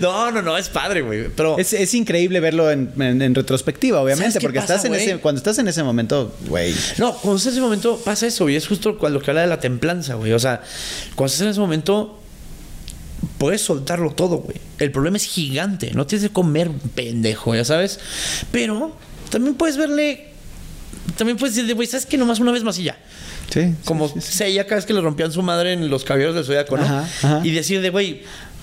no. No, no, no, es padre, güey. Pero Es, es increíble verlo en, en- en retrospectiva, obviamente, ¿Sabes qué porque pasa, estás en ese, cuando estás en ese momento, güey. no, cuando estás en ese momento pasa eso, y es justo cuando que habla de la templanza, güey. O sea, cuando estás en ese momento, puedes soltarlo todo, güey. El problema es gigante. No tienes que comer pendejo, ya sabes. Pero también puedes verle también puedes decir, güey, ¿sabes qué? Nomás una vez más y ya. Sí. Como sí, sí, sí. Seiya cada vez que le rompían su madre en los caballeros del Zodiaco, ¿no? Ajá, ajá. Y decir de, güey,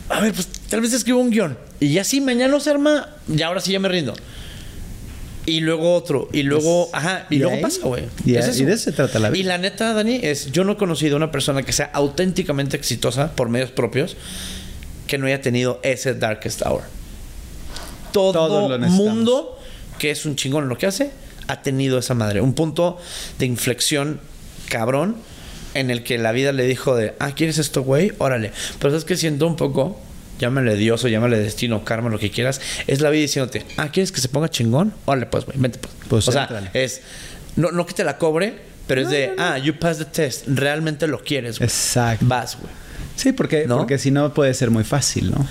a ver, pues tal vez escribo un guion. Y ya sí, mañana no se arma, ya ahora sí ya me rindo. Y luego otro, y luego, ajá, y ¿y luego ahí? pasa, güey. Y Es a- y de eso se trata la vida. Y la neta, Dani, es, yo no he conocido una persona que sea auténticamente exitosa por medios propios que no haya tenido ese Darkest Hour. Todo, necesitamos. mundo que es un chingón en lo que hace ha tenido esa madre. Un punto de inflexión cabrón en el que la vida le dijo de, ah, ¿quieres esto, güey? Órale. Pero sabes que siento un poco, llámale Dios o llámale destino, karma, lo que quieras, es la vida diciéndote, ah, ¿quieres que se ponga chingón? Órale, pues, güey, vente, pues. Pues, o sea, es, no, no que te la cobre, pero es de, ah, you passed the test, realmente lo quieres, güey. Exacto. Vas, güey. Sí, porque, ¿No? porque si no puede ser muy fácil, ¿no?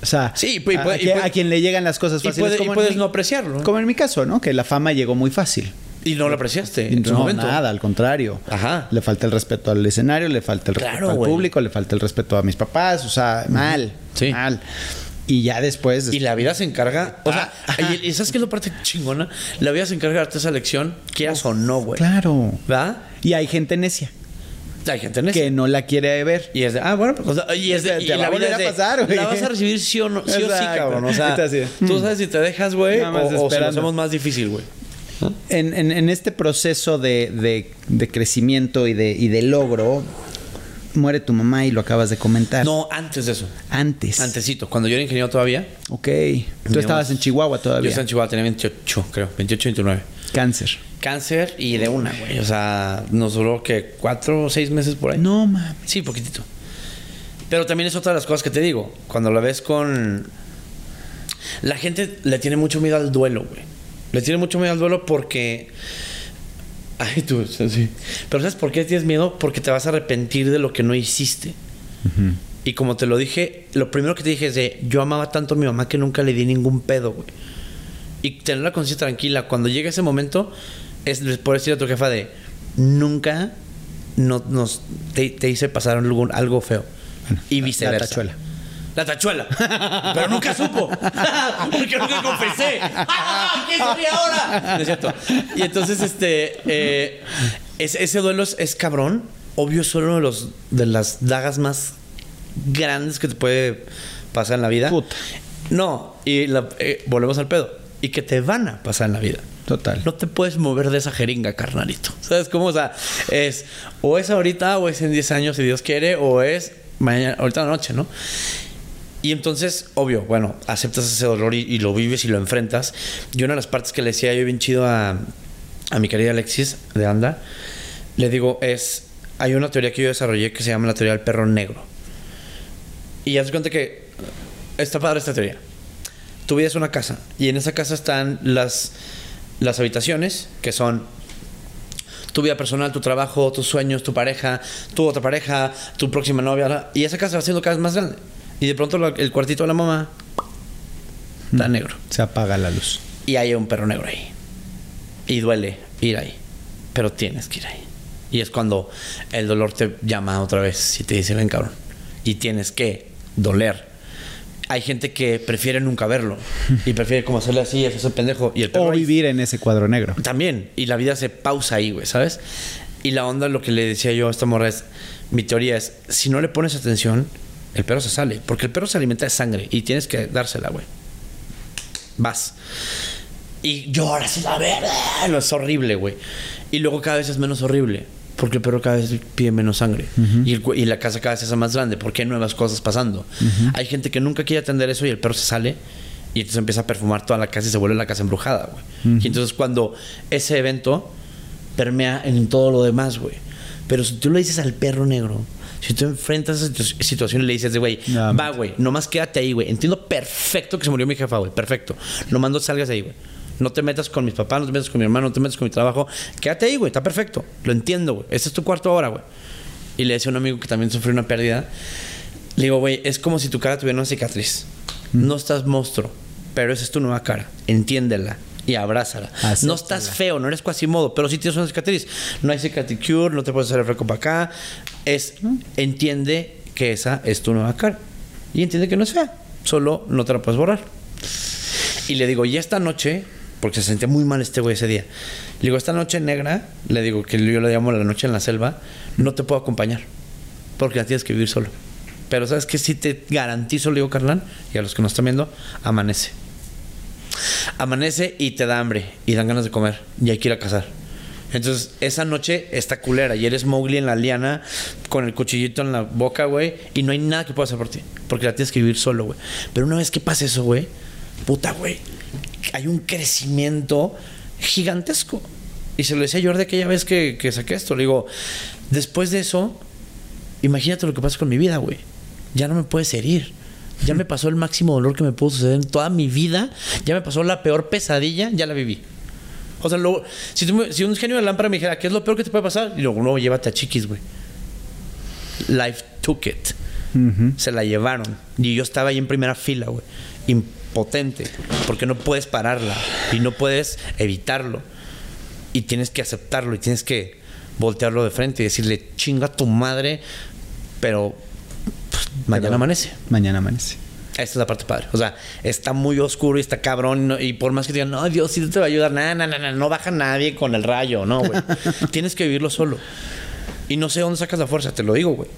O sea, Sí, y a, puede- a y quien- puede- a quien le llegan las cosas Y, fáciles. puede- y como en puedes mi- no apreciarlo. ¿no? Como en mi caso, ¿no? Que la fama llegó muy fácil. Y no lo apreciaste Y en su no, momento. nada, al contrario. Ajá. Le falta el respeto al escenario, le falta el Claro, respeto al público, le falta el respeto a mis papás, o sea, mal. Sí. Mal. Y ya después. Y la vida se encarga. O sea, Ah, y, y ¿sabes qué es la parte chingona? La vida se encarga de darte esa lección, quieras o no, güey. Claro. ¿Verdad? Y hay gente necia Hay gente en eso. que no la quiere ver. Y es de, ah, bueno, pues, o sea, y es de, Te y va la a de, pasar, güey. La vas a recibir sí o no, sí o sí, cabrón. O sea, tú sabes si te dejas, güey, o, o si lo hacemos más difícil, güey. En, en- en este proceso de, de- de crecimiento y de, y de logro, muere tu mamá y lo acabas de comentar. No, antes de eso. Antes. Antesito. Cuando yo era ingeniero todavía, Ok. Tú estabas en Chihuahua yo todavía. estaba en Chihuahua, tenía 28, creo. 28, 29. Cáncer. Cáncer y de una, güey. O sea, nos duró que cuatro o seis meses por ahí. No mames. Sí, poquitito. Pero también es otra de las cosas que te digo. Cuando la ves con. La gente le tiene mucho miedo al duelo, güey. Le tiene mucho miedo al duelo porque. Ay, tú, sí. Pero ¿sabes por qué tienes miedo? Porque te vas a arrepentir de lo que no hiciste. Y como te lo dije, lo primero que te dije es de yo amaba tanto a mi mamá que nunca le di ningún pedo, güey. Y tener la conciencia tranquila. Cuando llegue ese momento, es por decir a tu jefa de nunca no, nos, te, te hice pasar algo, algo feo. y viceversa. la tachuela. La tachuela. Pero nunca supo. Porque nunca confesé. ¿Qué soy ahora? No es cierto. Y entonces, este. eh, es- ese duelo es, es cabrón. Obvio, es uno de, los, de las dagas más grandes que te puede pasar en la vida. Puta. No, y la- eh, volvemos al pedo. Y que te van a pasar en la vida. Total. No te puedes mover de esa jeringa, carnalito. ¿Sabes cómo? O sea, es o es ahorita o es en 10 años si Dios quiere o es mañana, ahorita noche, ¿no? Y entonces, obvio, bueno, aceptas ese dolor y, y lo vives y lo enfrentas. Y una de las partes que le decía yo bien chido a, a mi querida Alexis de Anda, le digo, es, hay una teoría que yo desarrollé que se llama la teoría del perro negro. Y haz cuenta que está padre esta teoría. Tu vida es una casa y en esa casa están las, las habitaciones que son tu vida personal, tu trabajo, tus sueños, tu pareja, tu otra pareja, tu próxima novia. Y esa casa va siendo cada vez más grande. Y de pronto el cuartito de la mamá está negro. Se apaga la luz. Y hay un perro negro ahí. Y duele ir ahí. Pero tienes que ir ahí. Y es cuando el dolor te llama otra vez y te dice, ven cabrón. Y tienes que doler. Hay gente que prefiere nunca verlo. Y prefiere como hacerle así, hacerse pendejo. Y el perro O ahí vivir en ese cuadro negro. también. Y la vida se pausa ahí, güey, ¿sabes? Y la onda, lo que le decía yo a esta morra es, mi teoría es, si no le pones atención, el perro se sale. Porque el perro se alimenta de sangre y tienes que dársela, güey. Vas. Y lloras y la verdad. No, es horrible, güey. Y luego cada vez es menos horrible. Porque el perro cada vez pide menos sangre. y, el cu- y la casa cada vez es más grande. Porque hay nuevas cosas pasando. Hay gente que nunca quiere atender eso y el perro se sale. Y entonces empieza a perfumar toda la casa y se vuelve la casa embrujada, güey. Y entonces cuando ese evento permea en todo lo demás, güey. Pero si tú le dices al perro negro, si tú enfrentas esa situ- situación y le dices, güey, va, güey, nomás quédate ahí, güey. Entiendo perfecto que se murió mi jefa, güey. Perfecto. Nomás no salgas ahí, güey. No te metas con mis papás, no te metas con mi hermano, no te metas con mi trabajo. Quédate ahí, güey. Está perfecto. Lo entiendo, güey. Este es tu cuarto ahora, güey. Y le decía a un amigo que también sufrió una pérdida. Le digo, güey, es como si tu cara tuviera una cicatriz. No estás monstruo, pero esa es tu nueva cara. Entiéndela y abrázala. No estás feo, no eres cuasimodo, pero sí tienes una cicatriz. No hay cicatricure, no te puedes hacer el freco para acá. Es, entiende que esa es tu nueva cara. Y entiende que no es fea, solo no te la puedes borrar. Y le digo, y esta noche porque se sentía muy mal este güey ese día. Le digo, esta noche negra, le digo que yo le llamo la noche en la selva, no te puedo acompañar, porque la tienes que vivir solo. Pero sabes que si te garantizo, le digo Carlán, y a los que nos están viendo, amanece. Amanece y te da hambre y dan ganas de comer y hay que ir a cazar. Entonces, esa noche está culera y eres Mowgli en la liana con el cuchillito en la boca, güey, y no hay nada que pueda hacer por ti, porque la tienes que vivir solo, güey. Pero una vez que pasa eso, güey, puta, güey, hay un crecimiento gigantesco. Y se lo decía a Jordi aquella vez que, que saqué esto. Le digo, después de eso, imagínate lo que pasa con mi vida, güey. Ya no me puedes herir. Ya me pasó el máximo dolor que me pudo suceder en toda mi vida. Ya me pasó la peor pesadilla, ya la viví. O sea, lo- si, tú si un genio de lámpara me dijera, ¿qué es lo peor que te puede pasar? Y luego, no, llévate a chiquis, güey. Life took it. Se la llevaron. Y yo estaba ahí en primera fila, güey. Impotente. Porque no puedes pararla. Y no puedes evitarlo. Y tienes que aceptarlo. Y tienes que voltearlo de frente y decirle, chinga tu madre. Pero pues, mañana Pero- amanece. Mañana amanece. Esta es la parte padre. O sea, está muy oscuro y está cabrón. no- Y por más que digan, no, Dios sí te va a ayudar. No, no, no, no, no baja nadie con el rayo. No, güey. Tienes que vivirlo solo. Y no sé dónde sacas la fuerza, te lo digo, güey.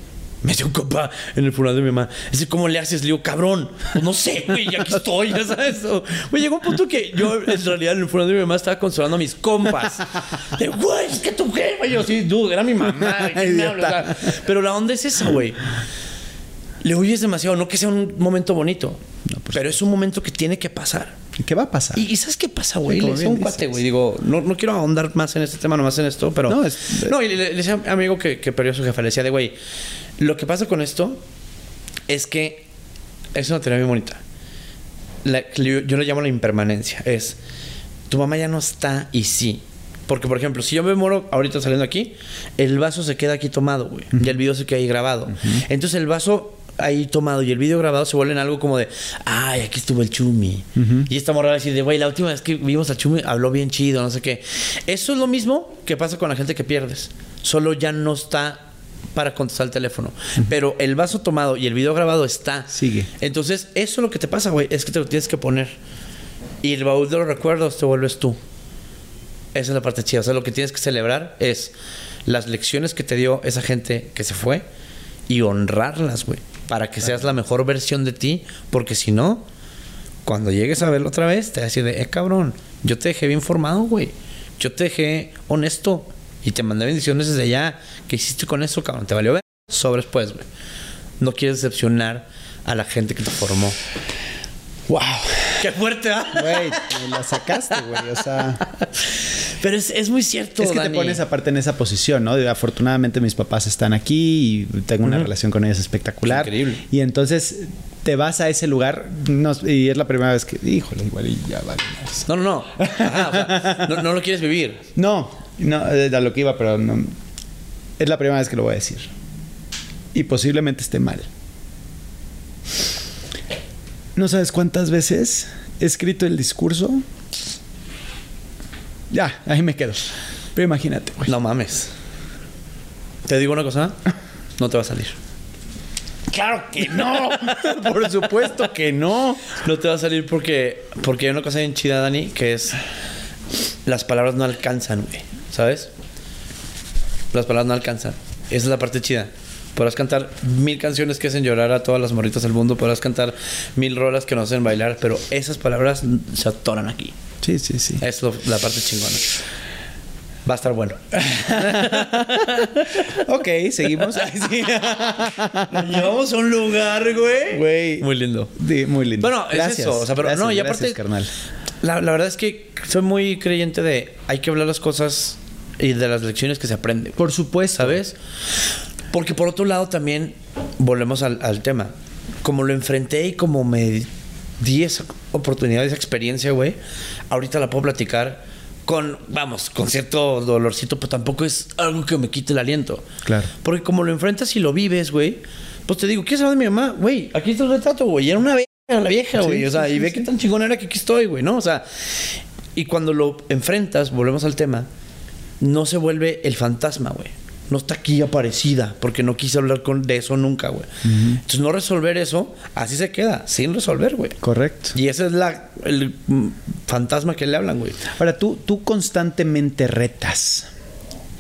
Me dio un compa en el funeral de mi mamá. Dice, ¿cómo le haces? Le digo, cabrón. Pues no sé, güey, ya aquí estoy, ya sabes. Güey, llegó un punto que yo, en realidad, en el funeral de mi mamá estaba consolando a mis compas. De, güey, es que tu jefa. Y yo, sí, dude, era mi mamá. ¿de qué me hablas? O sea, pero la onda es esa, güey. Le huyes demasiado. No que sea un momento bonito. pero es un momento que tiene que pasar. ¿Qué va a pasar? Y, y ¿sabes qué pasa, güey? Sí, le decía un cuate, güey. Digo, no, no quiero ahondar más en este tema, nomás en esto, pero. No, es- No, y le, le decía a un amigo que, que perdió a su jefa, le decía de, güey, lo que pasa con esto es que es una teoría muy bonita. La- yo, yo le llamo la impermanencia. Es, tu mamá ya no está y sí. Porque, por ejemplo, si yo me muero ahorita saliendo aquí, el vaso se queda aquí tomado, güey. Y el video se queda ahí grabado. Entonces el vaso ahí tomado y el video grabado se vuelven algo como de, ay, aquí estuvo el Chumi. Y esta morra va a decir de, güey, la última vez que vimos al Chumi habló bien chido, no sé qué. Eso es lo mismo que pasa con la gente que pierdes. Solo ya no está para contestar el teléfono. Pero el vaso tomado y el video grabado está. Sigue. Entonces, eso es lo que te pasa, güey. Es que te lo tienes que poner. Y el baúl de los recuerdos te vuelves tú. Esa es la parte chida. O sea, lo que tienes que celebrar es las lecciones que te dio esa gente que se fue y honrarlas, güey. Para que seas la mejor versión de ti. Porque si no, cuando llegues a verlo otra vez, te vas a decir de, eh, cabrón, yo te dejé bien formado, güey. Yo te dejé honesto. Y te mandé bendiciones desde allá. ¿Qué hiciste con eso, cabrón? ¿Te valió ver? Sobres, pues, güey. No quieres decepcionar a la gente que te formó. ¡Wow! ¡Qué fuerte, ¿ah? Güey, me la sacaste, güey. O sea, Pero es, es muy cierto, es que te pones aparte en esa posición, ¿no? De, Afortunadamente mis papás están aquí y tengo una relación con ellos espectacular. Es increíble. Y entonces te vas a ese lugar no- y es la primera vez que, híjole, igual y ya vale. madres. No, no, no. Ajá, o sea, no. No lo quieres vivir. No, no, a lo que iba, pero no. Es la primera vez que lo voy a decir. Y posiblemente esté mal. No sabes cuántas veces he escrito el discurso. Ya, ahí me quedo. Pero imagínate, güey. No mames. Te digo una cosa. No te va a salir. Claro que no. Por supuesto que no. No te va a salir porque, porque hay una cosa bien chida, Dani, que es las palabras no alcanzan, güey. ¿Sabes? Las palabras no alcanzan. Esa es la parte chida. Podrás cantar mil canciones que hacen llorar a todas las morritas del mundo. Podrás cantar mil rolas que nos hacen bailar. Pero esas palabras se atoran aquí. Sí, sí, sí. Es lo- la parte chingona. Va a estar bueno. Ok, seguimos. Llevamos a un lugar, güey. Güey. Muy lindo. Sí, muy lindo. Bueno, es eso, o sea, pero no, y aparte- gracias, carnal. La, la verdad es que soy muy creyente de hay que hablar las cosas y de las lecciones que se aprenden. Por supuesto. ¿Sabes? Porque por otro lado también, volvemos al, al tema. Como lo enfrenté y como me di esa oportunidad, esa experiencia, güey, ahorita la puedo platicar con, vamos, con cierto dolorcito, pero tampoco es algo que me quite el aliento. Claro. Porque como lo enfrentas y lo vives, güey, pues te digo, ¿quieres saber de mi mamá? Güey, aquí está el retrato, güey. y Era una vieja, la vieja, Sí, güey. o sea, sí, y sí, ve qué tan chingona era que aquí estoy, güey, ¿no? O sea, y cuando lo enfrentas, volvemos al tema, no se vuelve el fantasma, güey. No está aquí aparecida, porque no quise hablar con, de eso nunca, güey. Entonces, no resolver eso, así se queda, sin resolver, güey. Correcto. Y esa es la el, fantasma que le hablan, güey. Ahora, tú, tú constantemente retas.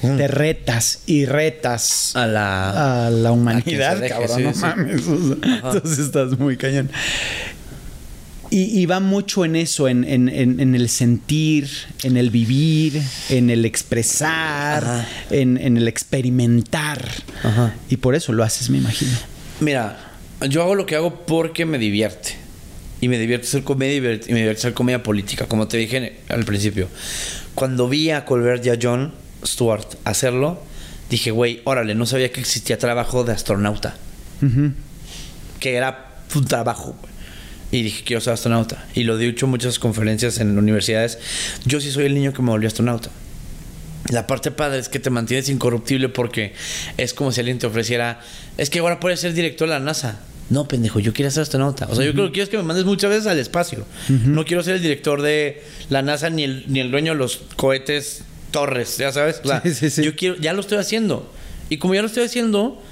Mm. Te retas y retas A la... a la humanidad, A deje, cabrón. sí, no sí. mames. Entonces estás muy cañón. Y, y va mucho en eso, en, en- en- el sentir, en el vivir, en el expresar, en, en el experimentar. Ajá. Y por eso lo haces, me imagino. Mira, yo hago lo que hago porque me divierte. Y me divierte hacer comedia y me divierte hacer comedia política, como te dije al principio. Cuando vi a Colbert y a John Stewart hacerlo, dije, güey, órale, no sabía que existía trabajo de astronauta. Que era un trabajo, güey. Y dije, quiero ser astronauta. Y lo he dicho en muchas conferencias en universidades. Yo sí soy el niño que me volvió astronauta. La parte padre es que te mantienes incorruptible porque es como si alguien te ofreciera, es que ahora puedes ser director de la NASA. No, pendejo, yo quiero ser astronauta. O sea, yo creo que quiero es que me mandes muchas veces al espacio. No quiero ser el director de la NASA ni el, ni el dueño de los cohetes Torres, ya sabes. O sea, Sí, sí, sí. yo quiero, ya lo estoy haciendo. Y como ya lo estoy haciendo,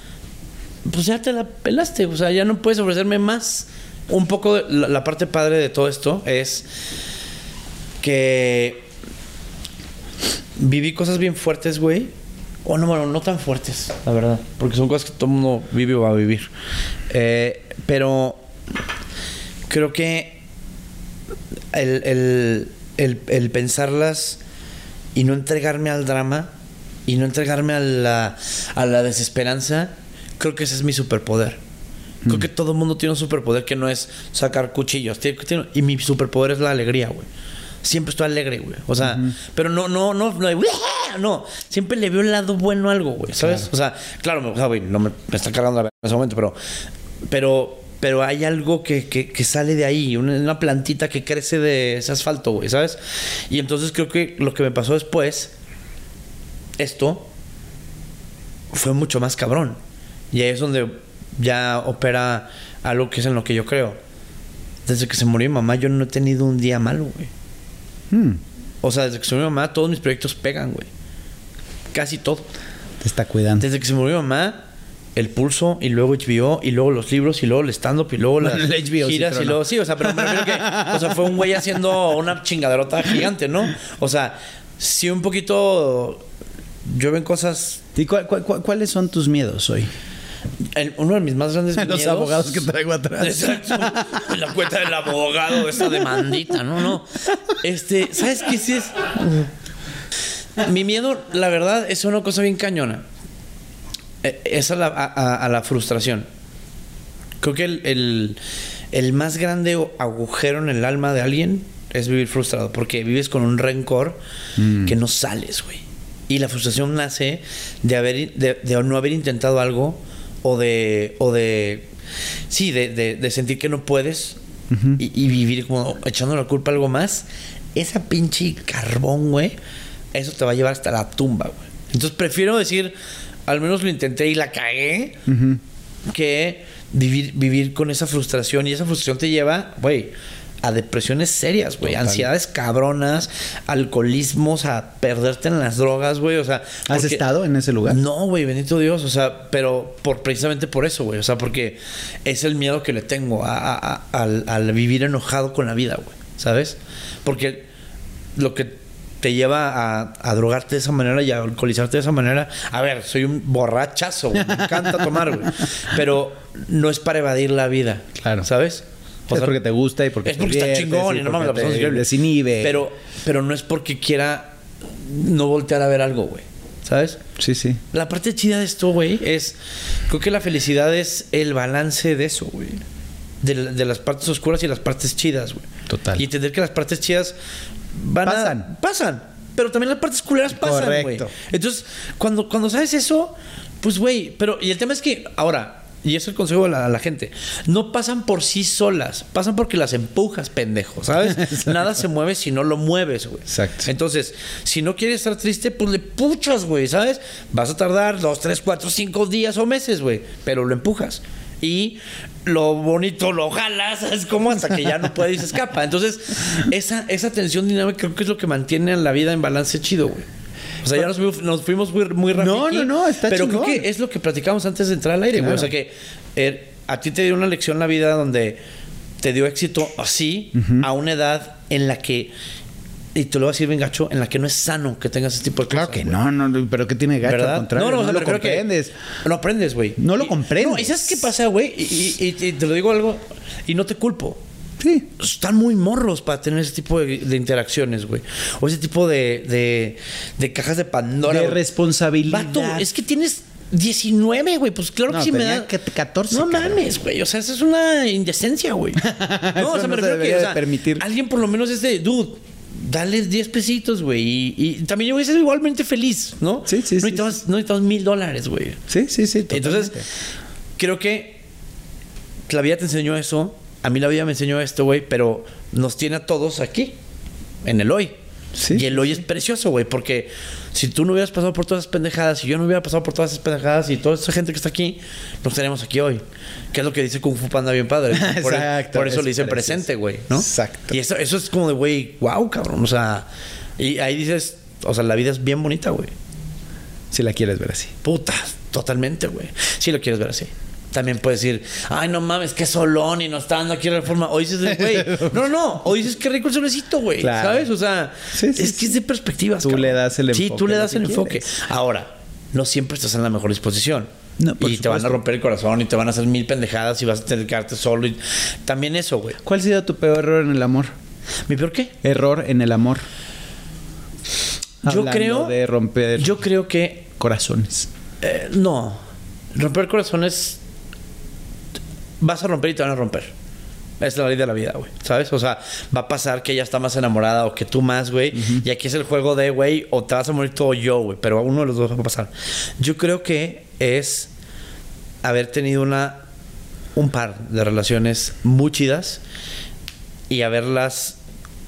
pues ya te la pelaste. O sea, ya no puedes ofrecerme más. Un poco la, parte padre de todo esto es que viví cosas bien fuertes, güey. O no, bueno, no tan fuertes, la verdad. Porque son cosas que todo el mundo vive o va a vivir. Eh, pero creo que el, el- el- el pensarlas y no entregarme al drama y no entregarme a la, a la desesperanza, creo que ese es mi superpoder. Creo que todo el mundo tiene un superpoder que no es sacar cuchillos. Y mi superpoder es la alegría, güey. Siempre estoy alegre, güey. O sea, pero no, no, no, no, no. Siempre le veo el lado bueno a algo, güey. ¿Sabes? O sea, claro, me- o sea, güey, no me, me está cargando la verga en ese momento, pero, pero, pero hay algo que, que, que sale de ahí, una, una plantita que crece de ese asfalto, güey, ¿sabes? Y entonces creo que lo que me pasó después, esto, fue mucho más cabrón. Y ahí es donde ya opera algo que es en lo que yo creo. Desde que se murió mi mamá, yo no he tenido un día malo, güey. Hmm. O sea, desde que se murió mi mamá, todos mis proyectos pegan, güey. Casi todo. Te está cuidando. Desde que se murió mi mamá, el pulso, y luego HBO, y luego los libros, y luego el stand-up, y luego las Bueno, HBO giras, y no. luego... Sí, o sea, pero me refiero que... O sea, fue un güey haciendo una chingaderota gigante, ¿no? O sea, sí un poquito... Yo ven cosas... ¿Y cuál- cuál- cuál- cuáles son tus miedos hoy? El- uno de mis más grandes Los miedos- abogados que traigo atrás. Exacto. La cuenta del abogado, esta demandita. No, no. Este, ¿sabes qué sí es? Mi miedo, la verdad, es una cosa bien cañona. Eh, Es a la, a- la frustración. Creo que el, el- el más grande agujero en el alma de alguien es vivir frustrado. Porque vives con un rencor que no sales, güey. Y la frustración nace de haber de, de no haber intentado algo o de o de sí de, de- de sentir que no puedes y, y vivir como echando la culpa a algo más esa pinche carbón güey eso te va a llevar hasta la tumba güey. Entonces prefiero decir al menos lo intenté y la cagué que vivir vivir con esa frustración. Y esa frustración te lleva güey a depresiones serias, güey, ansiedades cabronas, alcoholismos, a perderte en las drogas, güey, o sea, ¿Has porque- estado en ese lugar? no, güey, bendito Dios, o sea, pero por precisamente por eso, güey, o sea, porque es el miedo que le tengo a, a- a- al, al vivir enojado con la vida, güey, ¿sabes? Porque lo que te lleva a, a drogarte de esa manera y a alcoholizarte de esa manera, a ver, soy un borrachazo, güey, me encanta tomar, güey, pero no es para evadir la vida, Claro. ¿sabes? O es sea, porque te gusta y porque es porque está chingón y y no mames, la persona increíble. desinhibe. Pero, pero no es porque quiera no voltear a ver algo, güey. ¿Sabes? Sí, sí. La parte chida de esto, güey, es. Creo que la felicidad es el balance de eso, güey. De, de las partes oscuras y las partes chidas, güey. Total. Y entender que las partes chidas van a- Pasan. pasan. Pero también las partes culeras pasan, güey. Entonces, cuando, cuando sabes eso, pues, güey. Pero, y el tema es que, ahora, y es el consejo a la, a la gente, no pasan por sí solas, pasan porque las empujas, pendejo, ¿sabes? Nada se mueve si no lo mueves, güey. Exacto. Entonces, si no quieres estar triste, pues le puchas, güey, ¿sabes? Vas a tardar dos, tres, cuatro, cinco días o meses, güey, pero lo empujas. Y lo bonito lo jalas, es como hasta que ya no puede y se escapa. Entonces, esa, esa tensión dinámica creo que es lo que mantiene a la vida en balance chido, güey. O sea, ya nos fuimos, nos fuimos muy, muy rápido. No, no, no, está Pero chingón. creo que es lo que platicamos antes de entrar al aire, güey. Claro. O sea, que eh, a ti te dio una lección la vida donde te dio éxito así a una edad en la que y te lo voy a decir bien gacho, en la que no es sano que tengas ese tipo de Claro cosas. que güey. no, no, pero ¿qué tiene gacho? ¿Verdad? Al contrario, no, o sea, lo que comprendes. No aprendes, güey. No lo comprendes. No, ¿y sabes qué pasa, güey? Y- y- y te lo digo algo, y no te culpo. Sí. Están muy morros para tener ese tipo de, de interacciones, güey. O ese tipo de, de, de cajas de Pandora. De güey. responsabilidad. Vato, es que tienes 19, güey. Pues claro No, que sí me da. que- 14, No cabrón. mames, güey. O sea, eso es una indecencia, güey. No, o sea, me se refiero a que. o sea, permitir. Alguien por lo menos es de, dude. Dale 10 pesitos, güey. Y, y también yo voy a ser igualmente feliz, ¿no? Sí, sí, no sí, Necesitamos, no necesitamos mil dólares, güey. Sí, sí, sí. Entonces, creo que la vida te enseñó eso. A mí la vida me enseñó esto, güey. Pero nos tiene a todos aquí, en el hoy. Sí, y el hoy es precioso, güey. Porque si tú no hubieras pasado por todas esas pendejadas, si yo no hubiera pasado por todas esas pendejadas y toda esa gente que está aquí, nos tenemos aquí hoy. Que es lo que dice Kung Fu Panda bien padre. Por, Exacto, por eso es le dicen precioso. presente, güey, ¿no? Exacto. Y eso, eso es como de, güey, wow, cabrón. O sea, y ahí dices, o sea, la vida es bien bonita, güey. Si la quieres ver así. Puta, totalmente, güey. Si lo quieres ver así. También puedes decir, ay, no mames, qué solón y no está dando aquí reforma. O dices, güey, no, no, o dices, qué rico el solecito, güey. Claro. ¿Sabes? O sea, Sí, sí, es sí. que es de perspectivas. Tú cabrón. le das el Sí, enfoque tú le das el enfoque. quieres. Ahora, no siempre estás en la mejor disposición. No, y te van a supuesto. romper el corazón y te van a hacer mil pendejadas y vas a tener que quedarte solo. Y... También eso, güey. ¿Cuál ha sido tu peor error en el amor? ¿Mi peor qué? Error en el amor. Yo creo. de romper Yo creo que corazones. Eh, no. Romper corazones. Vas a romper y te van a romper. Es la ley de la vida, güey. ¿Sabes? O sea, va a pasar que ella está más enamorada o que tú más, güey. Y aquí es el juego de, güey, o te vas a morir todo yo, güey. Pero uno de los dos va a pasar. Yo creo que es haber tenido una. Un par de relaciones muy chidas y haberlas.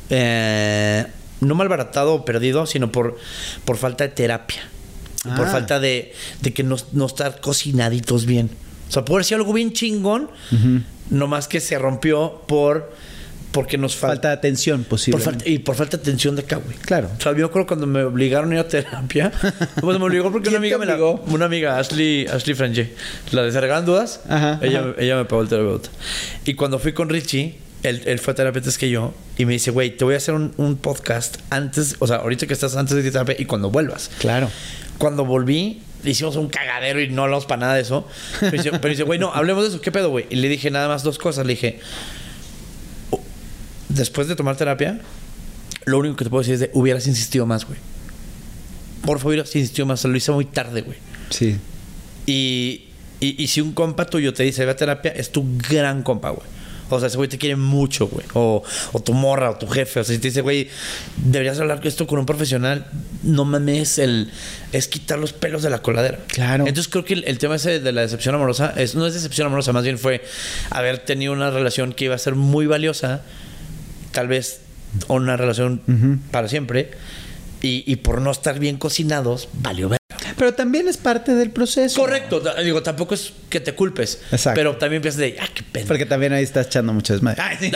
eh, no malbaratado o perdido, sino por, por falta de terapia. Por Ah. falta de, de que no, no estar cocinaditos bien. O sea, haber sido algo bien chingón, no más que se rompió por porque nos Falta falta, de atención, posible. y por falta de atención de acá, güey. Claro. O sea, yo creo cuando me obligaron a ir a terapia, pues me obligó porque una ¿Quién te amiga me la, una amiga Ashley Ashley Frangé, la de se regalan dudas, Ajá, ella, ajá. ella me pagó el terapeuta. Y cuando fui con Richie, él, él fue terapeuta que yo y me dice, "Güey, te voy a hacer un, un podcast antes, o sea, ahorita que estás antes de ir a terapia y cuando vuelvas." Claro. Cuando volví, hicimos un cagadero y no hablamos para nada de eso. Pero dice, pero dice, güey, no, hablemos de eso. ¿Qué pedo, güey? Y le dije nada más dos cosas. Le dije, "Oh, después de tomar terapia, lo único que te puedo decir es de, hubieras insistido más, güey. Por favor, hubieras insistido más. Lo hice muy tarde, güey. Sí. Y, y, y si un compa tuyo te dice, ve a terapia, es tu gran compa, güey. O sea, ese güey te quiere mucho, güey. O, o tu morra, o tu jefe. O sea, si te dice, güey, deberías hablar esto con un profesional, no mames, el, es quitar los pelos de la coladera. Claro. Entonces creo que el, el tema ese de la decepción amorosa es, no es decepción amorosa, más bien fue haber tenido una relación que iba a ser muy valiosa, tal vez una relación para siempre, y, y por no estar bien cocinados, valió ver. Pero también es parte del proceso. Correcto, digo, tampoco es que te culpes. Exacto. Pero también piensas de, ah, qué pena. Porque también ahí estás echando mucho desmadre. Ay, sí.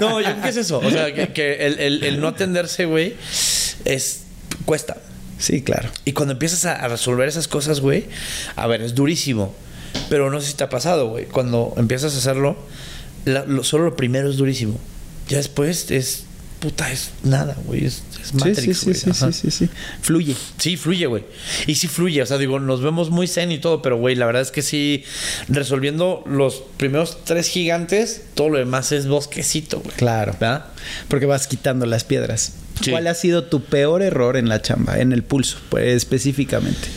No, yo creo que es eso. O sea, que, que el, el- el no atenderse, güey, es. cuesta. Sí, claro. Y cuando empiezas a, a resolver esas cosas, güey, a ver, es durísimo. Pero no sé si te ha pasado, güey. Cuando empiezas a hacerlo, la- lo- solo lo primero es durísimo. Ya después es. Puta, es nada, güey. Es, es Matrix, sí, sí, güey. sí, sí, sí, sí. Fluye. Sí, fluye, güey. Y sí fluye. O sea, digo, nos vemos muy zen y todo, pero, güey, la verdad es que sí, resolviendo los primeros tres gigantes, todo lo demás es bosquecito, güey. Claro. ¿Verdad? Porque vas quitando las piedras. Sí. ¿Cuál ha sido tu peor error en la chamba, en el pulso, pues específicamente?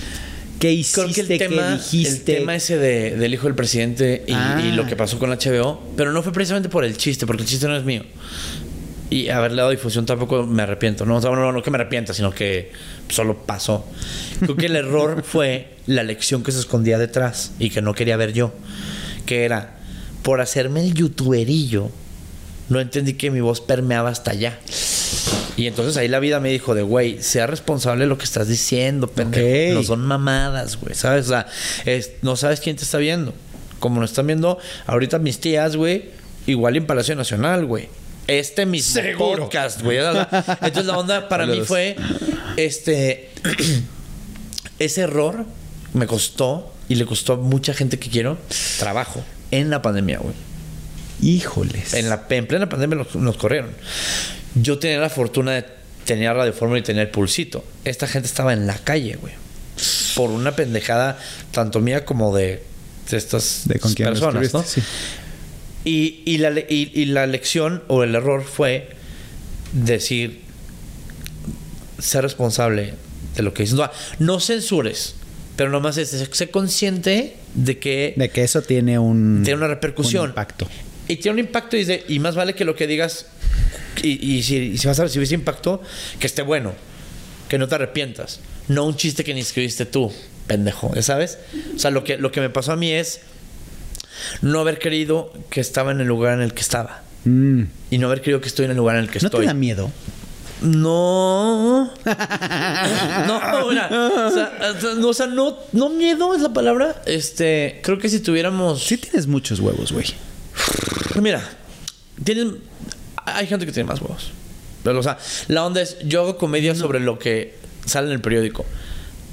¿Qué hiciste? Creo que el ¿Qué tema, el dijiste? tema ese de- del hijo del presidente y, Ah. y lo que pasó con HBO, pero no fue precisamente por el chiste, porque el chiste no es mío. Y haberle dado difusión tampoco me arrepiento. No, O sea, no, no que me arrepienta, sino que solo pasó. Creo que el error fue la lección que se escondía detrás y que no quería ver yo. Que era, por hacerme el youtuberillo, no entendí que mi voz permeaba hasta allá. Y entonces ahí la vida me dijo de, güey, sea responsable de lo que estás diciendo, pendejo. Ok. No son mamadas, güey, ¿sabes? O sea, es- no sabes quién te está viendo. Como nos están viendo ahorita mis tías, güey, igual en Palacio Nacional, güey. Este mismo Seguro. podcast, güey. Entonces la onda para mí fue, este, ese error me costó y le costó a mucha gente que quiero trabajo en la pandemia, güey. Híjoles. En, la, en plena pandemia nos, nos corrieron. Yo tenía la fortuna de tener Radio Fórmula y tener Pulsito. Esta gente estaba en la calle, güey. Por una pendejada, tanto mía como de, de estas De con personas, ¿no? sí. Y, y la, y- y la lección o el error fue decir, ser responsable de lo que dices. No, no censures, pero nomás es, sé consciente de que De que eso tiene un... tiene una repercusión. un impacto. Y tiene un impacto y, dice, y más vale que lo que digas, y, y si, y si vas a recibir ese impacto, que esté bueno, que no te arrepientas. No un chiste que ni escribiste tú, pendejo, ¿ya sabes? O sea, lo que, lo que me pasó a mí es no haber creído que estaba en el lugar en el que estaba. Mm. Y no haber creído que estoy en el lugar en el que ¿No estoy. te da miedo? No. no, mira. O sea, no, o sea, no, no miedo es la palabra. Este, creo que si tuviéramos. Sí tienes muchos huevos, güey. Mira, tienen. Hay gente que tiene más huevos. Pero, o sea, la onda es: yo hago comedia sobre lo que sale en el periódico.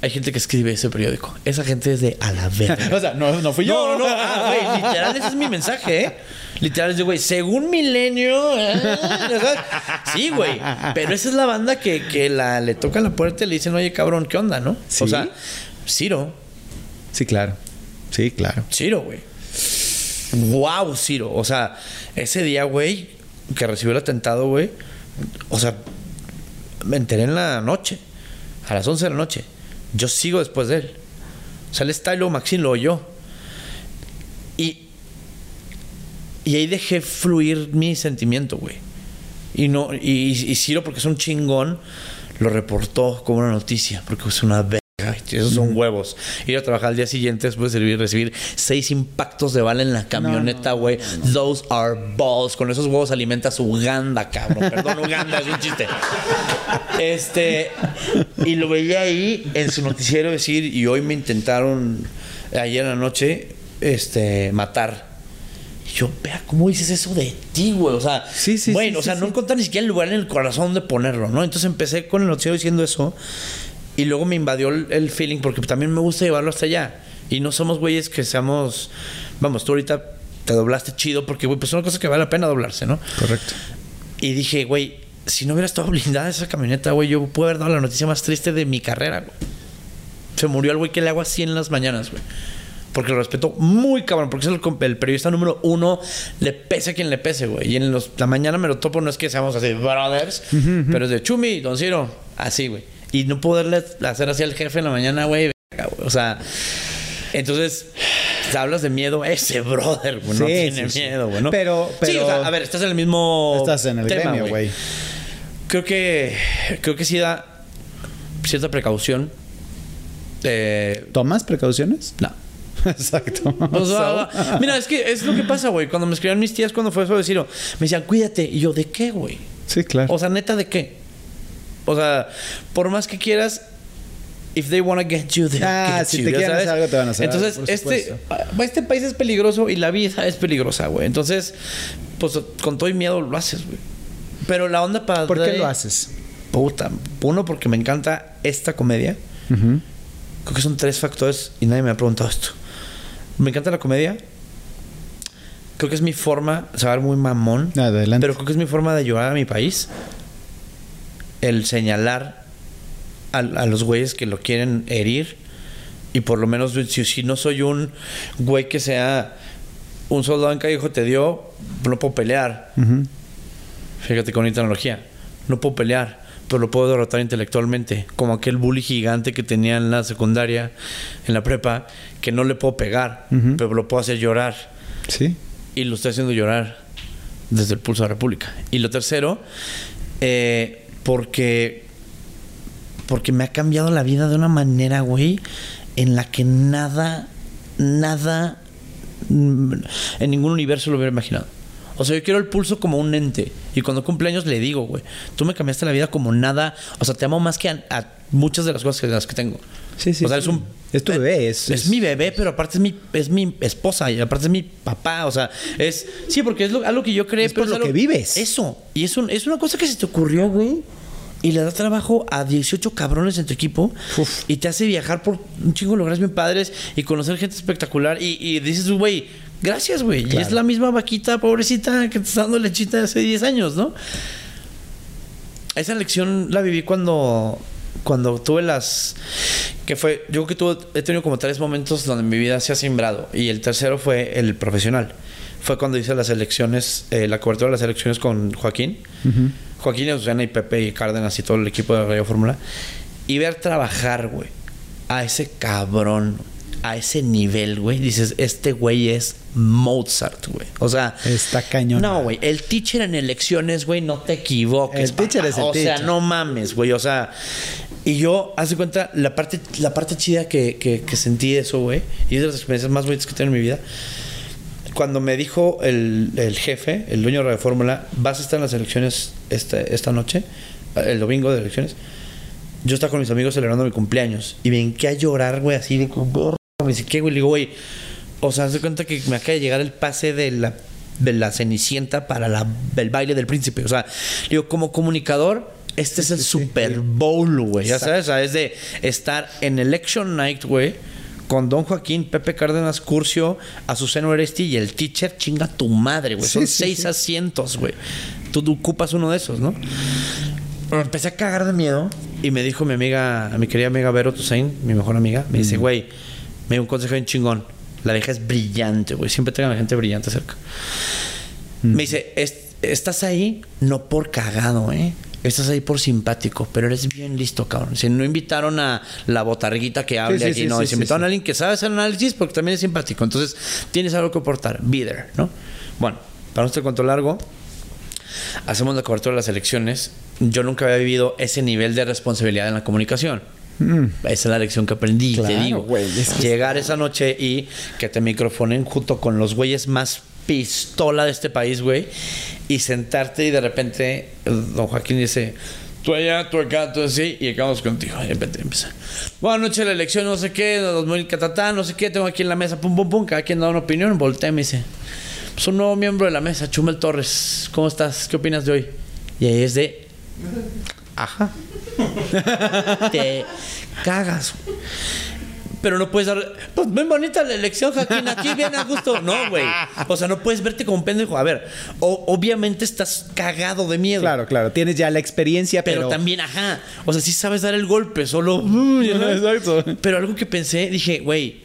Hay gente que escribe ese periódico. Esa gente es de a la verga. o sea, no, no fui No, no, no. Ah, güey, literal, ese es mi mensaje, ¿eh? Literal, es de, güey, según Milenio. ¿eh? Sí, güey. Pero esa es la banda que, que la, le toca la puerta y le dicen, oye, cabrón, ¿qué onda, no? ¿Sí? O sea, Ciro. Sí, claro. Sí, claro. Ciro, güey. Wow, Ciro. O sea, ese día, güey, que recibió el atentado, güey. O sea, me enteré en la noche. A las 11 de la noche. Yo sigo después de él. O sea, él está y luego Maxine lo oyó. Y. Y ahí dejé fluir mi sentimiento, güey. Y no. Y, y Ciro, porque es un chingón, lo reportó como una noticia. Porque es una Esos son huevos. Ir a trabajar al día siguiente después de recibir, recibir seis impactos de bala en la camioneta, güey. Those are balls. Con esos huevos alimentas Uganda, cabrón. Perdón, Uganda, es un chiste. Este. Y lo veía ahí en su noticiero decir, y hoy me intentaron, ayer en la noche, este, matar. Yo, vea, ¿cómo dices eso de ti, güey? O sea, Sí, sí, bueno, sí, o sea, no sí. encontrar ni siquiera el lugar en el corazón de ponerlo, ¿no? Entonces empecé con el noticiero diciendo eso. Y luego me invadió el, el feeling porque también me gusta llevarlo hasta allá. Y no somos güeyes que seamos. Vamos, tú ahorita te doblaste chido porque, güey, pues es una cosa que vale la pena doblarse, ¿no? Correcto. Y dije, güey, si no hubiera estado blindada esa camioneta, güey, yo puedo haber dado la noticia más triste de mi carrera, güey. Se murió el güey que le hago así en las mañanas, güey. Porque lo respeto muy cabrón, porque es el periodista número uno, le pese a quien le pese, güey. Y en los- la mañana me lo topo, no es que seamos así, brothers, pero es de Chumi, Don Ciro, así, güey. Y no poderle hacer así al jefe en la mañana, güey. O sea, entonces, hablas de miedo, ese brother, güey, no Sí, tiene sí, sí. miedo, güey, ¿no? Pero- Sí, pero- o sea, a ver, estás en el mismo. Estás en el tema, gremio, güey. Creo que. Creo que sí da cierta precaución. Eh, ¿Tomas precauciones? no. Exacto. O sea, So- mira, es que es lo que pasa, güey. Cuando me escribían mis tías cuando fue eso de Ciro, me decían, cuídate. Y yo, ¿de qué, güey? sí, claro. O sea, neta, ¿de qué? O sea, por más que quieras, if they wanna get you, they'll Ah, get si you, te ¿ya quieren hacer algo, te van a hacer Entonces, algo, este, ah, este país es peligroso y la vida es peligrosa, güey. Entonces, pues con todo y miedo lo haces, güey. Pero la onda para... ¿Por qué lo haces? Puta. Uno, porque me encanta esta comedia. Ujú. Creo que son tres factores y nadie me ha preguntado esto. Me encanta la comedia. Creo que es mi forma, se va a ver muy mamón. Adelante. Pero creo que es mi forma de ayudar a mi país. El señalar a, a los güeyes que lo quieren herir. Y por lo menos, si, si no soy un güey que sea un soldado en callejo te dio, no puedo pelear. Fíjate con analogía. No puedo pelear, pero lo puedo derrotar intelectualmente. Como aquel bully gigante que tenía en la secundaria, en la prepa, que no le puedo pegar, pero lo puedo hacer llorar. Sí. Y lo estoy haciendo llorar desde el pulso de la República. Y lo tercero, eh, porque, porque me ha cambiado la vida de una manera, güey, en la que nada, nada, mm, en ningún universo lo hubiera imaginado. O sea, yo quiero el pulso como un ente. Y cuando cumple años le digo, güey, tú me cambiaste la vida como nada. O sea, te amo más que a, muchas de las cosas las que tengo. Sí, sí, O sea, sí. es un. Es tu bebé, es- es es- mi bebé, pero aparte es mi, es mi esposa y aparte es mi papá. O sea, es. Sí, porque es lo- algo que yo creé, Es pero por lo algo- que vives. Eso. Y es, un- es una cosa que se te ocurrió, güey. Y le da trabajo a 18 cabrones en tu equipo. Y te hace viajar por un chingo de lugares bien padres y conocer gente espectacular. Y, y dices, güey, gracias, güey. Y es la misma vaquita pobrecita que te está dando lechita hace 10 años, ¿no? Esa lección la viví cuando, cuando tuve las... Que fue... Yo creo que tuve, he tenido como tres momentos donde mi vida se ha sembrado. Y el tercero fue el profesional. Fue cuando hice las elecciones, eh, la cobertura de las elecciones con Joaquín. Joaquín, y Azucena y Pepe y Cárdenas y todo el equipo de Radio Fórmula. Y ver trabajar, güey, a ese cabrón, a ese nivel, güey. Dices, este güey es Mozart, güey. O sea... Está cañón. No, güey. El teacher en elecciones, güey, no te equivoques. El teacher papá. es el O sea, teacher. no mames, güey. O sea... Y yo, haz de cuenta, la parte, la parte chida que, que, que sentí de eso, güey. Y es de las experiencias más bonitas que tengo en mi vida. Cuando me dijo el, el jefe, el dueño de Radio Fórmula, vas a estar en las elecciones esta, esta noche, el domingo de elecciones. Yo estaba con mis amigos celebrando mi cumpleaños. Y me hinqué a llorar, güey, así de. Me dice, ¿qué, güey? Le digo, güey, o sea, haz de cuenta que me acaba de llegar el pase de la, de la Cenicienta para la, el baile del príncipe. O sea, digo, como comunicador, este es el Super Bowl, güey. Ya sabes, o sea, es de estar en Election Night, güey. Con Don Joaquín, Pepe Cárdenas, Curcio, Azuceno Oresti y el teacher, chinga tu madre, güey. Sí, Son sí, seis sí. asientos, güey. Tú, tú ocupas uno de esos, ¿no? Me empecé a cagar de miedo y me dijo mi amiga, mi querida amiga Vero Toussaint, mi mejor amiga, me dice, güey, me dio un consejo bien chingón. La vieja es brillante, güey. Siempre tengan a gente brillante cerca. Me dice, "Es- estás ahí no por cagado, ¿eh? Estás ahí por simpático, pero eres bien listo, cabrón. Si no invitaron a la botarguita que hable sí, aquí, sí, no. sí, invitaron a alguien que sabe hacer análisis porque también es simpático. Entonces, tienes algo que aportar. Be there, ¿no? Bueno, para no este cuento largo, hacemos la cobertura de las elecciones. Yo nunca había vivido ese nivel de responsabilidad en la comunicación. Esa es la lección que aprendí, te Claro, digo. güey, es que- Llegar esa noche y que te microfonen junto con los güeyes más pistola de este país, güey, y sentarte y de repente don Joaquín dice, tú allá, tú acá, tú así, y acabamos contigo. Y de repente empieza, buenas noches, la elección, no sé qué, 2000 catatá, no sé qué, tengo aquí en la mesa, pum, pum, pum, cada quien da una opinión, voltea y me dice, pues un nuevo miembro de la mesa, Chumel Torres, ¿cómo estás? ¿Qué opinas de hoy? Y ahí es de, ajá. Te cagas. Pero no puedes dar. Pues bien bonita la elección, Joaquín. Aquí bien a gusto. No, güey. O sea, no puedes verte como un pendejo. A ver, o- obviamente estás cagado de miedo. Claro, claro. Tienes ya la experiencia, Pero, pero. también, ajá. O sea, sí sabes dar el golpe, solo. sabes. Exacto. Pero algo que pensé, dije, güey,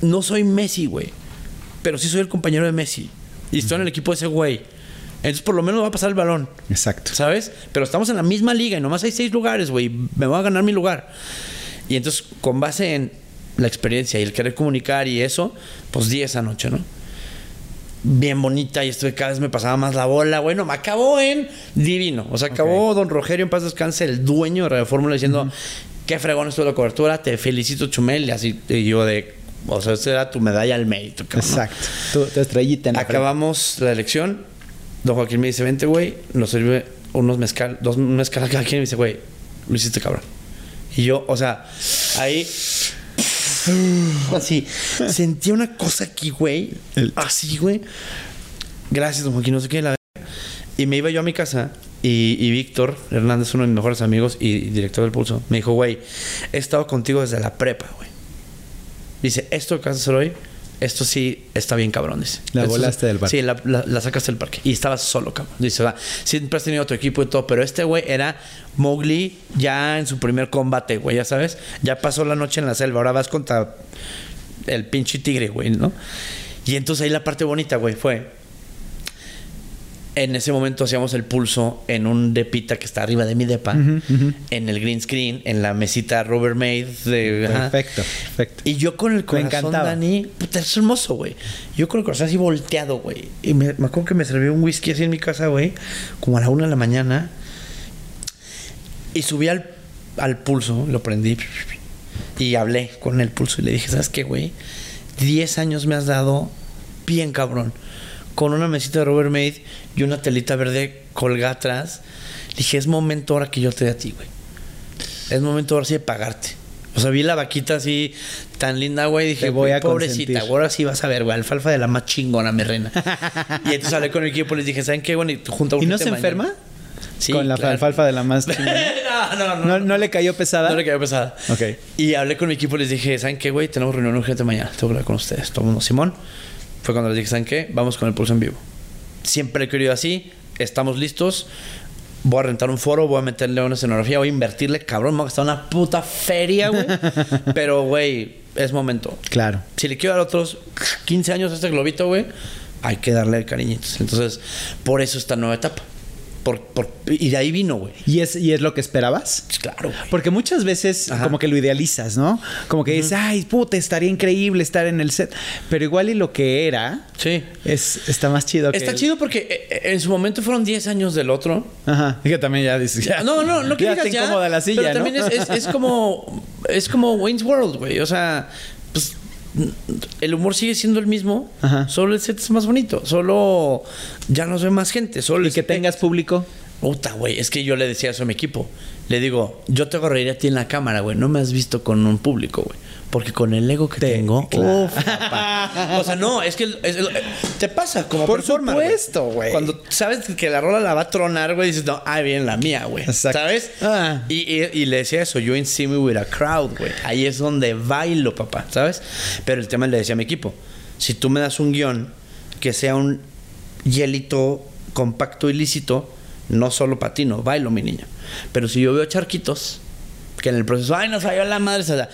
no soy Messi, güey. Pero sí soy el compañero de Messi. Y estoy en el equipo de ese güey. Entonces, por lo menos me va a pasar el balón. Exacto. ¿Sabes? Pero estamos en la misma liga y nomás hay seis lugares, güey. Me voy a ganar mi lugar. Y entonces, con base en la experiencia y el querer comunicar y eso, pues di esa noche, ¿no? Bien bonita y esto de cada vez me pasaba más la bola. Bueno, me acabó en divino. O sea, acabó Don Rogerio en paz descanse, el dueño de Radio Fórmula, diciendo, qué fregón estuvo la cobertura, te felicito, Chumel. Y así, y yo de, o sea, esa era tu medalla al mérito, cabrón, ¿no? Exacto. Tu, tu estrellita en la frente. Acabamos la elección. Don Joaquín me dice, vente, güey. Nos sirve unos mezcal, dos mezcal cada quien. Y me dice, güey, lo hiciste cabrón. Y yo, o sea, ahí... Así, sentía una cosa aquí, güey. Así, güey. Gracias, don Joaquín, no sé qué. La... Y me iba yo a mi casa y, y Víctor Hernández, uno de mis mejores amigos y, y director del Pulso, me dijo, güey, he estado contigo desde la prepa, güey. Dice, esto que vas a hacer hoy, esto sí está bien cabrón, dice. La Esto volaste sí- del parque. Sí, la, la- la sacaste del parque. Y estabas solo, cabrón. Dice, va, siempre has tenido tu equipo y todo, pero este güey era Mowgli ya en su primer combate, güey, ya sabes. Ya pasó la noche en la selva, ahora vas contra el pinche tigre, güey, ¿no? Y entonces ahí la parte bonita, güey, fue... En ese momento hacíamos el pulso en un depita que está arriba de mi depa, en el green screen, en la mesita Rubbermaid de... ajá. Perfecto, perfecto. Y yo con el corazón. Dani, puta, es hermoso, güey. Yo con el corazón así volteado, güey. Y me, me acuerdo que me serví un whisky así en mi casa, güey, como a la una de la mañana. Y subí al, al pulso, lo prendí. Y hablé con el pulso y le dije, ¿sabes qué, güey? Diez años me has dado bien cabrón. Con una mesita de Rubbermaid y una telita verde colgada atrás. Dije, es momento ahora que yo te dé a ti, güey. Es momento ahora sí de pagarte. O sea, vi la vaquita así tan linda, güey. Dije, Te voy güey, a pobrecita, consentir. ahora sí vas a ver, güey. Alfalfa de la más chingona, mi reina. y entonces hablé con el equipo y les dije, ¿saben qué, güey? Y junto a ¿Y no se mañana". enferma? Sí, Con la claro. alfalfa de la más chingona. no, no, no, ¿No, no le cayó pesada? no le quedó pesada. Ok. Y hablé con mi equipo y les dije, ¿saben qué, güey? Tenemos reunión urgente mañana. Tengo que hablar con ustedes. Todo el mundo, Simón. Fue cuando les dije, ¿saben qué? Vamos con el pulso en vivo. Siempre he querido así, estamos listos. Voy a rentar un foro, voy a meterle una escenografía, voy a invertirle, cabrón, me va a gastar una puta feria, güey. Pero, güey, es momento. Claro. Si le quiero dar otros 15 años a este globito, güey, hay que darle cariñitos. Entonces, por eso esta nueva etapa. Por, por- y de ahí vino, güey. ¿Y es, ¿Y es lo que esperabas? Pues Claro, güey. Porque muchas veces Ajá. como que lo idealizas, ¿no? Como que dices, ay, puta, estaría increíble estar en el set. Pero igual y lo que era Sí. es, está más chido que Está el- chido porque eh, eh, en su momento fueron 10 años del otro. Ajá. Y que también ya dices, ya. No, no, no que ya digas está ya. incómoda la silla, pero ¿no? también es, es- es como es como Wayne's World, güey. O sea, el humor sigue siendo el mismo, Ajá. solo el set es más bonito, solo ya nos ve más gente, solo Y que tengas público. Puta, güey, es que yo le decía eso a mi equipo. Le digo, yo te hago reír a ti en la cámara, güey. No me has visto con un público, güey. Porque con el ego que Te- tengo, claro. uf, papá. O sea, no, es que es te pasa como Por performer, supuesto, güey. Cuando sabes que la rola la va a tronar, güey, dices, no, ah, bien, la mía, güey. ¿Sabes? Ah. Y, y- y le decía eso, yo in see me with a crowd, güey. Ahí es donde bailo, papá, ¿sabes? Pero el tema le decía a mi equipo, si tú me das un guion que sea un hielito compacto ilícito, no solo patino, bailo, mi niño. Pero si yo veo charquitos, que en el proceso, ay, nos falló la madre, o sea,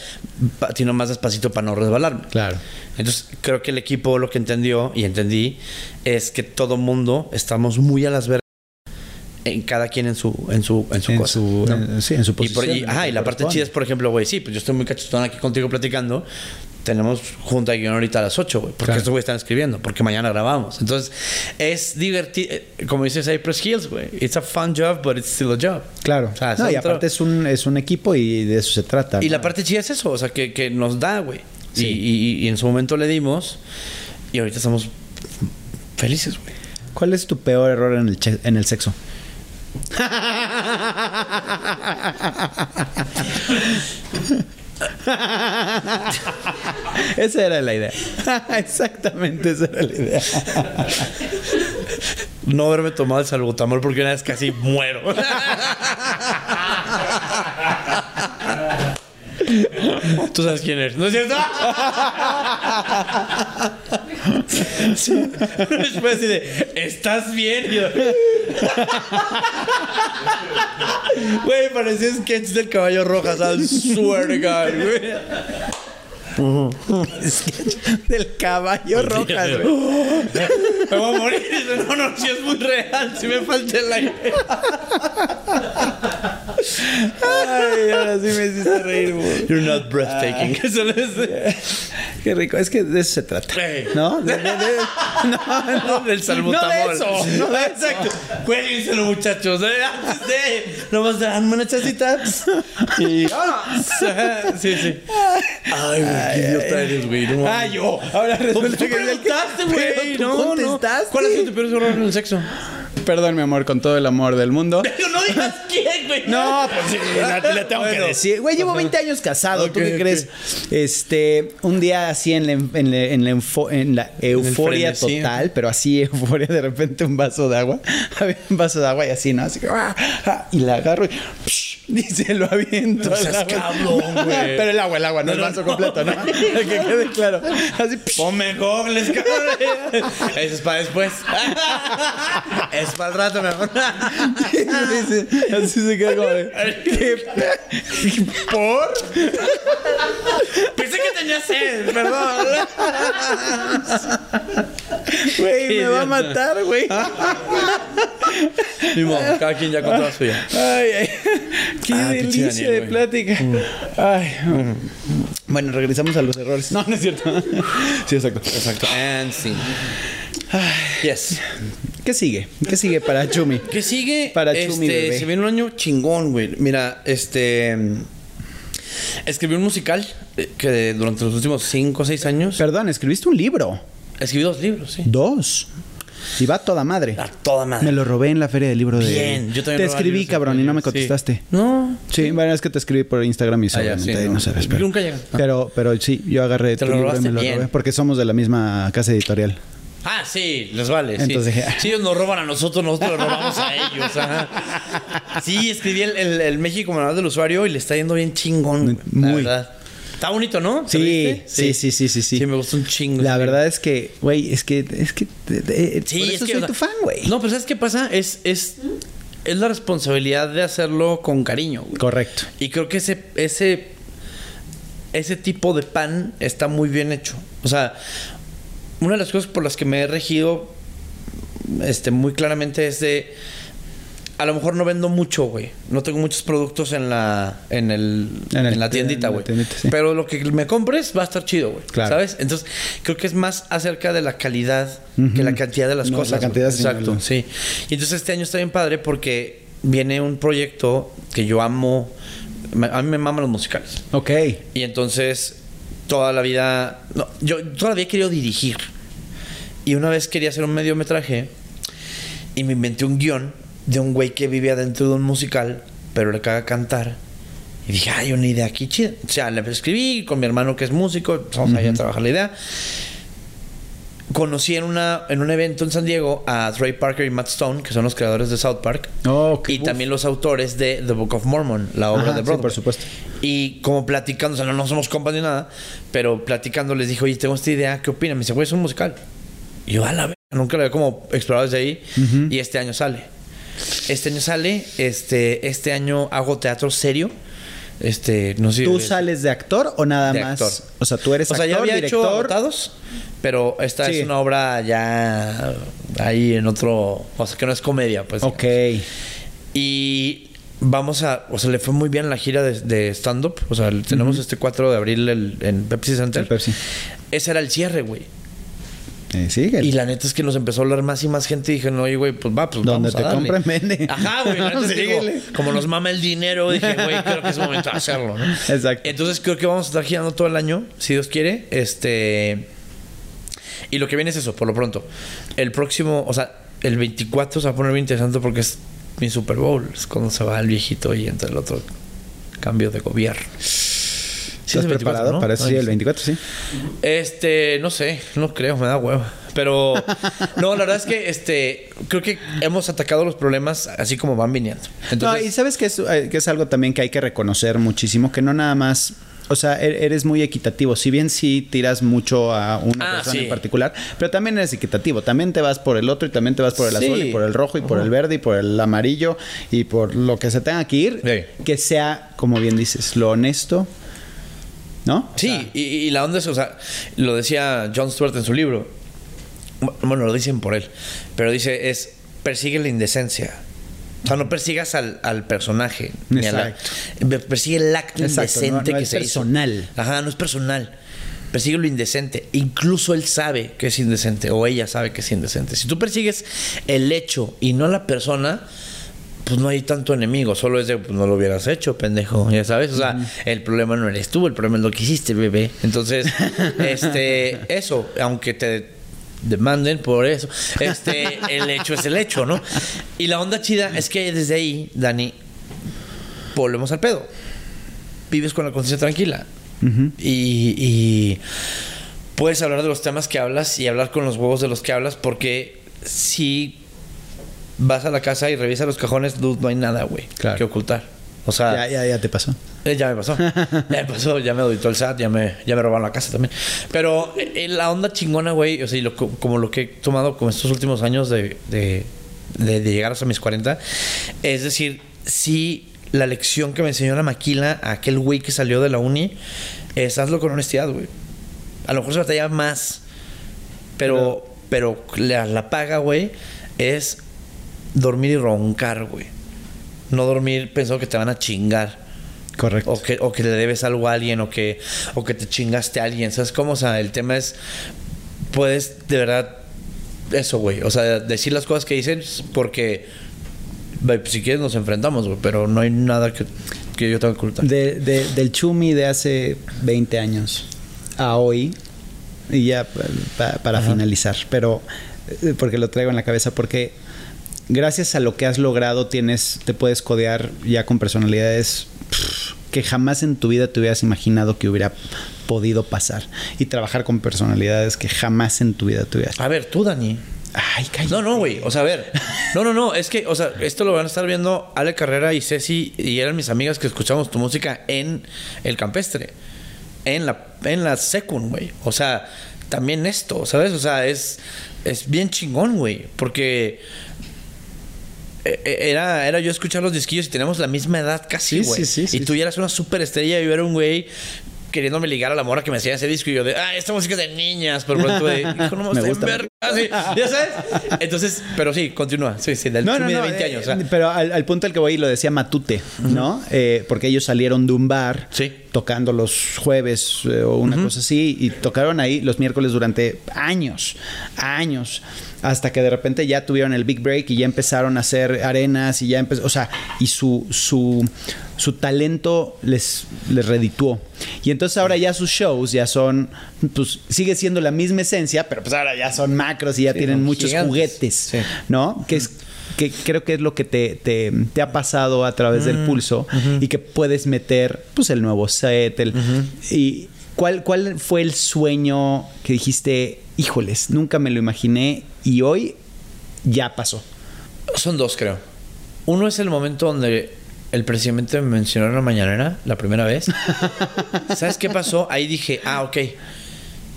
patino más despacito para no resbalarme. Claro. Entonces, creo que el equipo lo que entendió y entendí es que todo mundo estamos muy a las vergas en cada quien en su en su en su En cosa. su- ¿no? en- sí, en su Y, por- posición, y- en lo ajá, y la parte chida es, por ejemplo, güey, sí, pues yo estoy muy cachetón aquí contigo platicando. Tenemos junta de guion ahorita a las 8, güey, porque Claro. estos güeyes están escribiendo, porque mañana grabamos. Entonces, es divertido, como dice Cypress Hills, güey. It's a fun job, but it's still a job. Claro. O sea, no, y aparte es un, es un equipo y de eso se trata. Y ¿no? la parte chida es eso, o sea, que, que nos da, güey. Sí. Y, y- y en su momento le dimos y ahorita estamos felices, güey. ¿Cuál es tu peor error en el, en el sexo? esa era la idea. Exactamente, esa era la idea. No haberme tomado el salbutamol porque una vez casi muero. Tú sabes quién eres, ¿no es cierto? Sí. De, ¿estás bien? Y yo, Güey, parecía sketch del caballo roja, ¿sabes? Swear to God, güey. Del caballo roja, güey. Me voy a morir. No, no, si es muy real, si me falta el aire. Ay, ahora sí me hiciste reír, güey. You're not breathtaking. Eso es. Qué rico. Es que de eso se trata. ¿No? De- de- de- no, no. Del salbutamol. No de eso, no de Exacto. Cuélguenselo, muchachos. ¿eh? Antes de. Nomás dan una chacita. Y. vámonos. Sí, sí. Ay, güey, qué idiota eres, güey. No, Ah, yo. Ahora resulta que preguntaste, güey. No, contestaste. ¿Cuál ha sido tu peor error en el sexo? Perdón, mi amor, con todo el amor del mundo. Pero no digas quién, güey. No, pues sí, le tengo que Bueno. decir. Güey, llevo 20 años casado, ¿tú qué crees? Este, un día así en la, en la, en la enfo- en la euforia total, pero así euforia, de repente un vaso de agua. Había un vaso de agua y así, ¿no? Así que, ah, ah, y la agarro y, psh, y se lo aviento. No seas cabrón, güey. Pero el agua, el agua, no, No, el vaso no. completo, ¿no? que quede claro. Así, psh, Ponme gogles, cabrón. Eso es para después. es para el rato, dice, así se queda como de, ¿qué? ¿Por? Pensé que tenía sed, perdón. Güey, me va a matar, güey. Ni modo, cada quien ya contó la suya. Ay, ay, qué Ah, delicia Daniel, de plática. Ay. Bueno, regresamos a los errores. No, no es cierto. Sí, exacto. Exacto. And sí. Yes. ¿Qué sigue? ¿Qué sigue para Chumi? ¿Qué sigue? Para este, Chumi, bebé. Se viene un año chingón, güey. Mira, este. Escribí un musical eh, que durante los últimos 5 o 6 años. Perdón, escribiste un libro. Escribí dos libros, sí. Dos. Y va toda madre. A toda madre. Me lo robé en la feria del libro de. Bien, yo también Te escribí, cabrón, y no me sí. contestaste. No. Sí, bueno, es que te escribí por Instagram y Ah, seguramente sí, no, no. sabes. Pero, Nunca llegan. Pero, pero sí, yo agarré Te tu lo libro y me lo bien. robé. Porque somos de la misma casa editorial. Ah, sí, les vale. sí. Entonces dije, Si ellos nos roban a nosotros, nosotros les robamos a ellos. ajá. Sí, escribí el, el- el México Manual del Usuario y le está yendo bien chingón. güey, la Muy. verdad. Está bonito, ¿no? ¿Te Sí, sí, sí, sí, sí, sí. Sí, me gusta un chingo. La verdad es que, güey, es que, es que, eh, Sí, es que, soy tu fan, güey. No, pero ¿sabes qué pasa? Es, es, es la responsabilidad de hacerlo con cariño, güey. Correcto. Y creo que ese, ese, ese tipo de pan está muy bien hecho. O sea, una de las cosas por las que me he regido este, muy claramente es de. A lo mejor no vendo mucho, güey. No tengo muchos productos en la, en el, En la tiendita, güey. sí. Pero lo que me compres va a estar chido, güey. Claro. ¿Sabes? Entonces, creo que es más acerca de la calidad que la cantidad de las No, cosas. la cantidad, sí, Exacto, sí. Y entonces este año está bien padre porque viene un proyecto que yo amo. A mí me maman los musicales. Ok. Y entonces, toda la vida. No, yo todavía he querido dirigir. Y una vez quería hacer un mediometraje. Y me inventé un guion de un güey que vivía dentro de un musical, pero le caga cantar. Y dije, hay una idea aquí chida. O sea, le escribí con mi hermano que es músico, empezamos ahí a trabajar la idea. Conocí en, una, en un evento en San Diego a Trey Parker y Matt Stone, que son los creadores de South Park. Oh, y uf. también los autores de The Book of Mormon, la obra Ajá, de sí, Broadway. por supuesto. Y como platicando, o sea, no, no somos compas ni nada, pero platicando les dije, oye, tengo esta idea, ¿qué opinan? Me dice, güey, es un musical. Y yo, a la vez, nunca lo había como explorado desde ahí. Y este año sale. Este año sale, este, este año hago teatro serio. Este, no sé. ¿Tú sales de actor o nada De más? actor. O sea, tú eres O sea, actor, ya había hecho director. Agotados, pero esta Sí. es una obra ya ahí en otro, o sea, que no es comedia, pues. Ok. Y vamos a, o sea, le fue muy bien la gira de, de stand-up. O sea, tenemos este 4 de abril el- en Pepsi Center. El Pepsi. Ese era el cierre, güey. Eh. Y la neta es que nos empezó a hablar más y más gente. Y dije, no, oye, güey, pues va, pues Donde vamos a te darle. compren, vende. Ajá, güey. la neta es que Síguele. como, como nos mama el dinero, dije, güey, creo que es momento de hacerlo, ¿no? Exacto. Entonces creo que vamos a estar girando todo el año, si Dios quiere. Este. Y lo que viene es eso, por lo pronto. El próximo, o sea, el 24 se va a poner bien interesante porque es mi Super Bowl. Es cuando se va el viejito y entra el otro cambio de gobierno. Sí, ¿Estás es el 24, preparado ¿no? para eso? Sí, el sí. 24, sí. Este, no sé, no creo, me da hueva. Pero, no, la verdad es que este, creo que hemos atacado los problemas así como van viniendo. Entonces, no, y sabes que es, eh, que es algo también que hay que reconocer muchísimo, que no nada más... O sea, e- eres muy equitativo. Si bien sí tiras mucho a una Ah, persona sí. en particular, pero también eres equitativo. También te vas por el otro y también te vas por el Sí. azul y por el rojo y por el verde y por el amarillo y por lo que se tenga que ir. Sí. Que sea, como bien dices, lo honesto. ¿No? O Sí, sea, y, y la onda es, o sea, lo decía John Stewart en su libro. Bueno, lo dicen por él. Pero dice, es persigue la indecencia. O sea, no persigas al, al personaje. ni a la- Exacto. persigue el acto Exacto, indecente no que es se personal. hizo. Ajá, no es personal. Persigue lo indecente. Incluso él sabe que es indecente. O ella sabe que es indecente. Si tú persigues el hecho y no la persona, pues no hay tanto enemigo. Solo es de, pues no lo hubieras hecho, pendejo. Ya sabes. O sea, el problema no eres tú, el problema es lo que hiciste, bebé. Entonces, este, eso, aunque te demanden por eso, este, el hecho es el hecho, ¿no? Y la onda chida es que desde ahí, Dani, volvemos al pedo. Vives con la conciencia tranquila. y, y puedes hablar de los temas que hablas y hablar con los huevos de los que hablas porque si vas a la casa y revisas los cajones, dude, no hay nada, güey, Claro. que ocultar. O sea, ya, ya, ya te pasó. eh, ya me pasó. Ya me pasó, ya me auditó el SAT, ya me, ya me robaron la casa también. Pero eh, la onda chingona, güey, o sea, y lo, co- como lo que he tomado como estos últimos años de, de, de- de llegar hasta mis 40, es decir, sí, la lección que me enseñó la maquila a aquel güey que salió de la uni es hazlo con honestidad, güey. A lo mejor se batalla más, pero, pero la, la paga, güey, es dormir y roncar, güey. No dormir pensando que te van a chingar. Correcto. O que, o que le debes algo a alguien, o que, o que te chingaste a alguien. ¿Sabes cómo? O sea, el tema es. Puedes de verdad. Eso, güey. O sea, decir las cosas que dices porque. güey, pues, si quieres nos enfrentamos, güey. Pero no hay nada que, que yo tenga que ocultar. De- de- del Chumi de hace 20 años a hoy, y ya pa- pa- para finalizar, pero eh, porque lo traigo en la cabeza, porque gracias a lo que has logrado tienes, te puedes codear ya con personalidades pff, que jamás en tu vida te hubieras imaginado que hubiera podido pasar y trabajar con personalidades que jamás en tu vida te hubieras. A ver, tú, Dani. Ay, cállate. No, no, güey. O sea, a ver. No, no, no. Es que, o sea, esto lo van a estar viendo Ale Carrera y Ceci y eran mis amigas que escuchamos tu música en El Campestre. en la, en la secund, güey. O sea, también esto, ¿sabes? O sea, es, es bien chingón, güey. Porque era, era yo escuchar los disquillos y tenemos la misma edad casi, güey. sí, sí, y sí, tú ya eras una super estrella y yo era un güey queriéndome ligar a la mora que me hacía ese disco y yo de, ah, esta música es de niñas, pero pronto de, hijo, no Me me gusta. Así, ya sabes. Entonces, pero sí, continúa. Sí, sí, del No, no, de 20 eh, años. o sea. Pero al, al punto al que voy lo decía Matute, ¿no? Eh, porque ellos salieron de un bar Sí. tocando los jueves eh, o una cosa así y tocaron ahí los miércoles durante años, años, hasta que de repente ya tuvieron el big break y ya empezaron a hacer arenas y ya empezó, o sea, y su su su talento les les redituó. Y entonces ahora ya sus shows ya son pues sigue siendo la misma esencia, pero pues ahora ya son macros y ya Sí, tienen muchos gigantes. juguetes. Sí. ¿no? Que es que creo que es lo que te, te- te ha pasado a través Mm, del pulso y que puedes meter pues el nuevo set el, y ¿cuál, cuál fue el sueño que dijiste híjoles nunca me lo imaginé y hoy ya pasó Son dos, creo. Uno es el momento donde el presidente me mencionó en la mañanera la primera vez. ¿Sabes qué pasó? Ahí dije, ah, ok.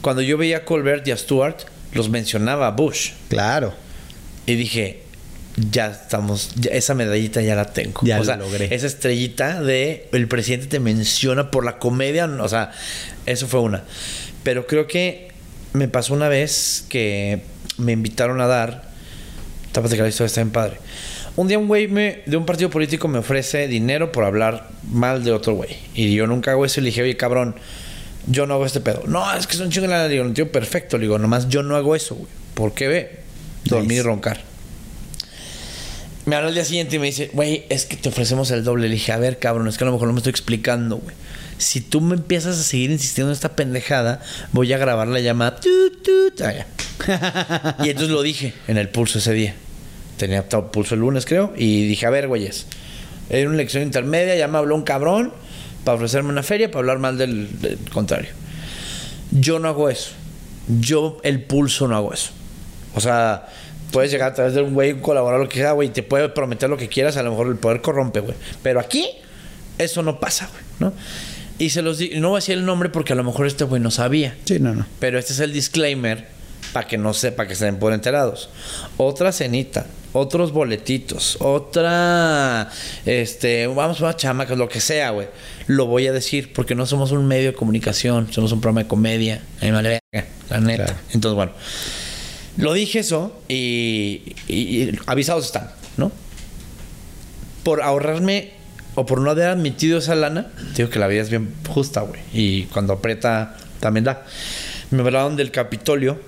Cuando yo veía a Colbert y a Stewart, los mencionaba Bush. claro Y dije, ya estamos, ya- esa medallita ya la tengo. Ya o lo logré. esa estrellita de el presidente te menciona por la comedia, o sea, eso fue una. Pero creo que me pasó una vez que me invitaron a dar, tápate que la historia está bien padre. Un día un güey me- de un partido político me ofrece dinero por hablar mal de otro güey. Y yo nunca hago eso y le dije, oye, cabrón, yo no hago este pedo. No, es que es un chingo. Le digo, tío, perfecto. Le digo, nomás yo no hago eso, güey. ¿Por qué ve? Dormir y roncar. Me habla al día siguiente y me dice, güey, es que te ofrecemos el doble. Le dije, a ver, cabrón, es que a lo mejor no me estoy explicando, güey. Si tú me empiezas a seguir insistiendo en esta pendejada, voy a grabar la llamada. tut, tut, ah, y entonces lo dije en el pulso ese día. Tenía pulso el lunes, creo. Y dije, a ver, güeyes. Era una lección intermedia, ya me habló un cabrón para ofrecerme una feria, para hablar mal del, del contrario. Yo no hago eso. Yo, el pulso, no hago eso. O sea, puedes llegar a través de un güey, un colaborador, lo que sea, güey, y te puede prometer lo que quieras, a lo mejor el poder corrompe, güey. Pero aquí, eso no pasa, güey, ¿no? Y se los no voy a decir el nombre porque a lo mejor este güey no sabía. sí no no Pero este es el disclaimer para que no sepa que estén por enterados. Otra cenita, otros boletitos, otra este, vamos a una chamaca, lo que sea, güey. Lo voy a decir porque no somos un medio de comunicación, somos un programa de comedia. La neta. Claro. Entonces, bueno, lo dije eso y, y- y avisados están, ¿no? Por ahorrarme o por no haber admitido esa lana, digo que la vida es bien justa, güey. Y cuando aprieta, también da. Me hablaron del Capitolio,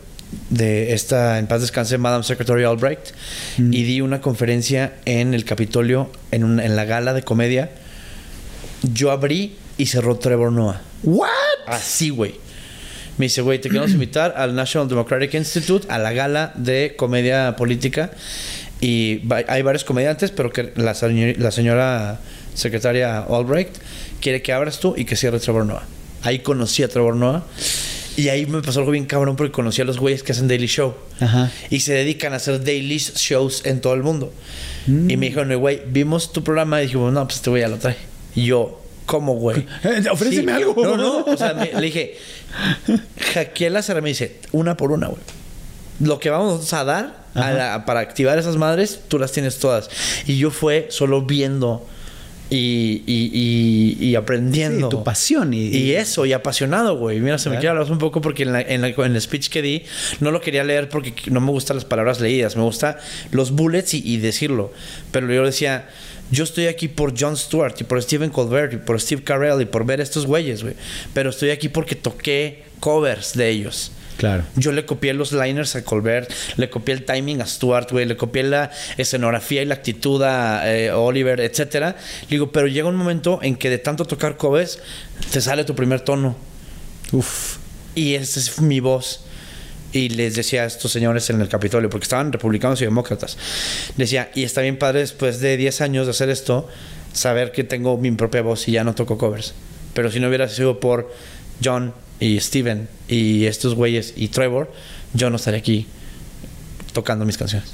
de esta, en paz descanse, Madame Secretary Albright, y di una conferencia en el Capitolio, en, una- en la gala de comedia. Yo abrí y cerró Trevor Noah. what Así, güey. Me dice, güey, te queremos invitar al National Democratic Institute a la gala de comedia política. Y hay varios comediantes, pero que la, la señora secretaria Albright quiere que abras tú y que cierre Trevor Noah. Ahí conocí a Trevor Noah. Y ahí me pasó algo bien cabrón porque conocí a los güeyes que hacen Daily Show. Ajá. Y se dedican a hacer daily shows en todo el mundo. Y me dijeron, güey, vimos tu programa y dijimos, no, pues este güey ya lo trae. Y yo, ¿cómo, güey? Eh, ofréceme algo. No, no, o sea, me- le dije, hackeé la me dice, una por una, güey. Lo que vamos a dar a la- para activar esas madres, tú las tienes todas. Y yo fue solo viendo y, y, y- y aprendiendo. Sí, tu pasión y- eso, y apasionado, güey. Mira, se me quiere hablar un poco porque en, la- en, la- en el speech que di no lo quería leer porque no me gustan las palabras leídas, me gusta los bullets y, decirlo. Pero yo decía, yo estoy aquí por Jon Stewart y por Stephen Colbert y por Steve Carell y por ver estos güeyes, güey. Pero estoy aquí porque toqué covers de ellos. Claro Yo le copié los liners a Colbert, le copié el timing a Stewart, güey, le copié la escenografía y la actitud a eh, Oliver, etcétera. Le digo, pero llega un momento en que de tanto tocar covers te sale tu primer tono. Uf. Y esa es mi voz. Y les decía a estos señores en el Capitolio, porque estaban republicanos y demócratas. Decía, y está bien padre después de 10 años de hacer esto, saber que tengo mi propia voz y ya no toco covers. Pero si no hubiera sido por John y Steven y estos güeyes y Trevor, yo no estaría aquí tocando mis canciones.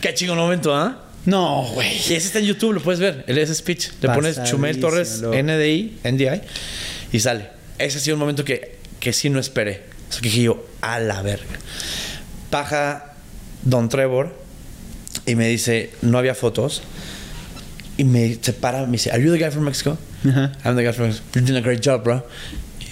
Qué chingo momento, ¿ah? No, güey. Y ese está en YouTube, lo puedes ver. El ese speech. Le pones Chumel Torres, loco. NDI, NDI, y sale. Ese ha sido un momento que, que sí no esperé. O sea, que dije yo, a la verga. Baja Don Trevor y me dice, no había fotos. Y me separa, me dice, ¿Are you the guy from Mexico? Ajá. I'm the guy from Mexico. You're doing a great job, bro.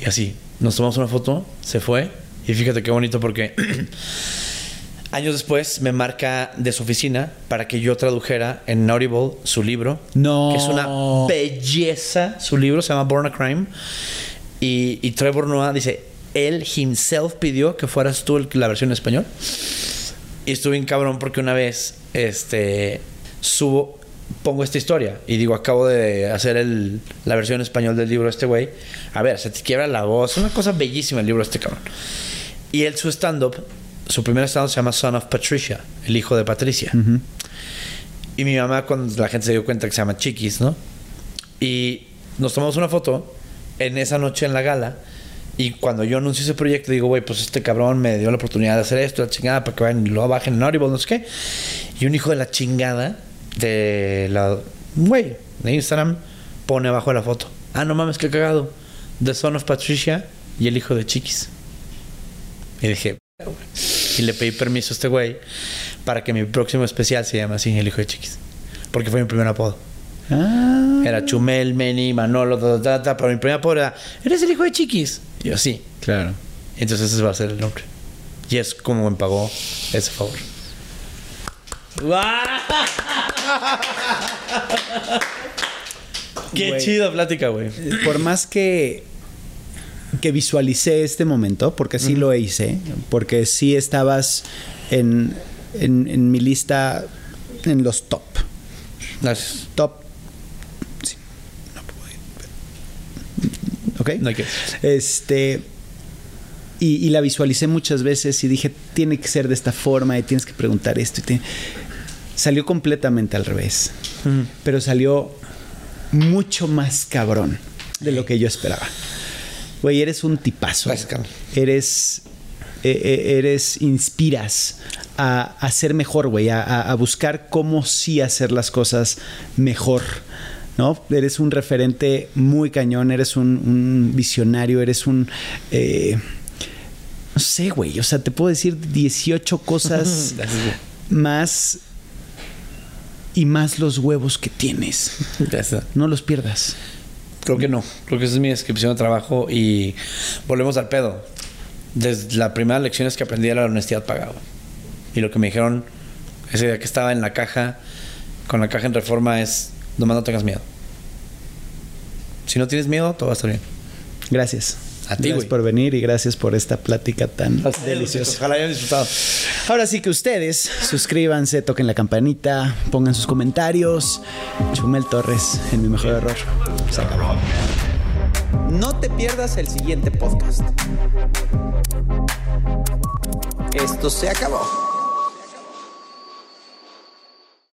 Y así, nos tomamos una foto, se fue. Y fíjate qué bonito porque años después me marca de su oficina para que yo tradujera en Audible su libro. No. Que es una belleza. Su libro se llama Born a Crime. Y, y Trevor Noah dice, él himself pidió que fueras tú el- la versión en español. Y estuve en cabrón porque una vez, este, subo, pongo esta historia y digo, acabo de hacer el, la versión en español del libro de este güey. A ver, se te quiebra la voz, una cosa bellísima el libro de este cabrón. Y él, su stand-up, su primer stand-up se llama Son of Patricia, el hijo de Patricia. Y mi mamá, cuando la gente se dio cuenta que se llama Chiquis, ¿no? Y nos tomamos una foto en esa noche en la gala. Y cuando yo anuncio ese proyecto, digo, güey, pues este cabrón me dio la oportunidad de hacer esto, la chingada, para que vayan y lo bajen en Audible, no sé qué. Y un hijo de la chingada de la. Güey, de Instagram pone abajo de la foto. Ah, no mames, qué cagado. The Son of Patricia y el hijo de Chiquis. Y dije, y le pedí permiso a este güey para que mi próximo especial se llame así, El hijo de Chiquis. Porque fue mi primer apodo. Ah. Era Chumel, Meni, Manolo, ta, ta, ta, pero mi primer apodo era, ¿eres el hijo de Chiquis? Y yo, sí. Claro. Entonces ese va a ser el nombre. Y es como me pagó ese favor. Qué Güey. chida plática, güey. Por más que que visualicé este momento, porque sí lo hice, porque sí estabas en, en, en mi lista en los top. Gracias. Top. Sí. No puedo ir. ¿Ok? No hay que- Este. Y, y la visualicé muchas veces y dije, tiene que ser de esta forma y tienes que preguntar esto. y Salió completamente al revés. Pero salió mucho más cabrón de lo que yo esperaba. Güey, eres un tipazo. Gracias. Eres. eh, eh, eres. Inspiras a, a ser mejor, güey. A, buscar cómo sí hacer las cosas mejor. ¿No? Eres un referente muy cañón. Eres un, un visionario. Eres un. eh, no sé, güey. O sea, te puedo decir 18 cosas más. Y más los huevos que tienes. Gracias. No los pierdas. Creo que no. Creo que esa es mi descripción de trabajo y volvemos al pedo. Desde la primera lección es que aprendí era la honestidad pagada. Y lo que me dijeron ese día que estaba en la caja, con la caja en reforma, es: nomás no tengas miedo. Si no tienes miedo, todo va a estar bien. Gracias. A ti, Gracias por venir y gracias por esta plática tan deliciosa. Ojalá hayan disfrutado. Ahora sí que ustedes suscríbanse, toquen la campanita, pongan sus comentarios. Chumel Torres en mi mejor error. Se acabó. No te pierdas el siguiente podcast. Esto se acabó.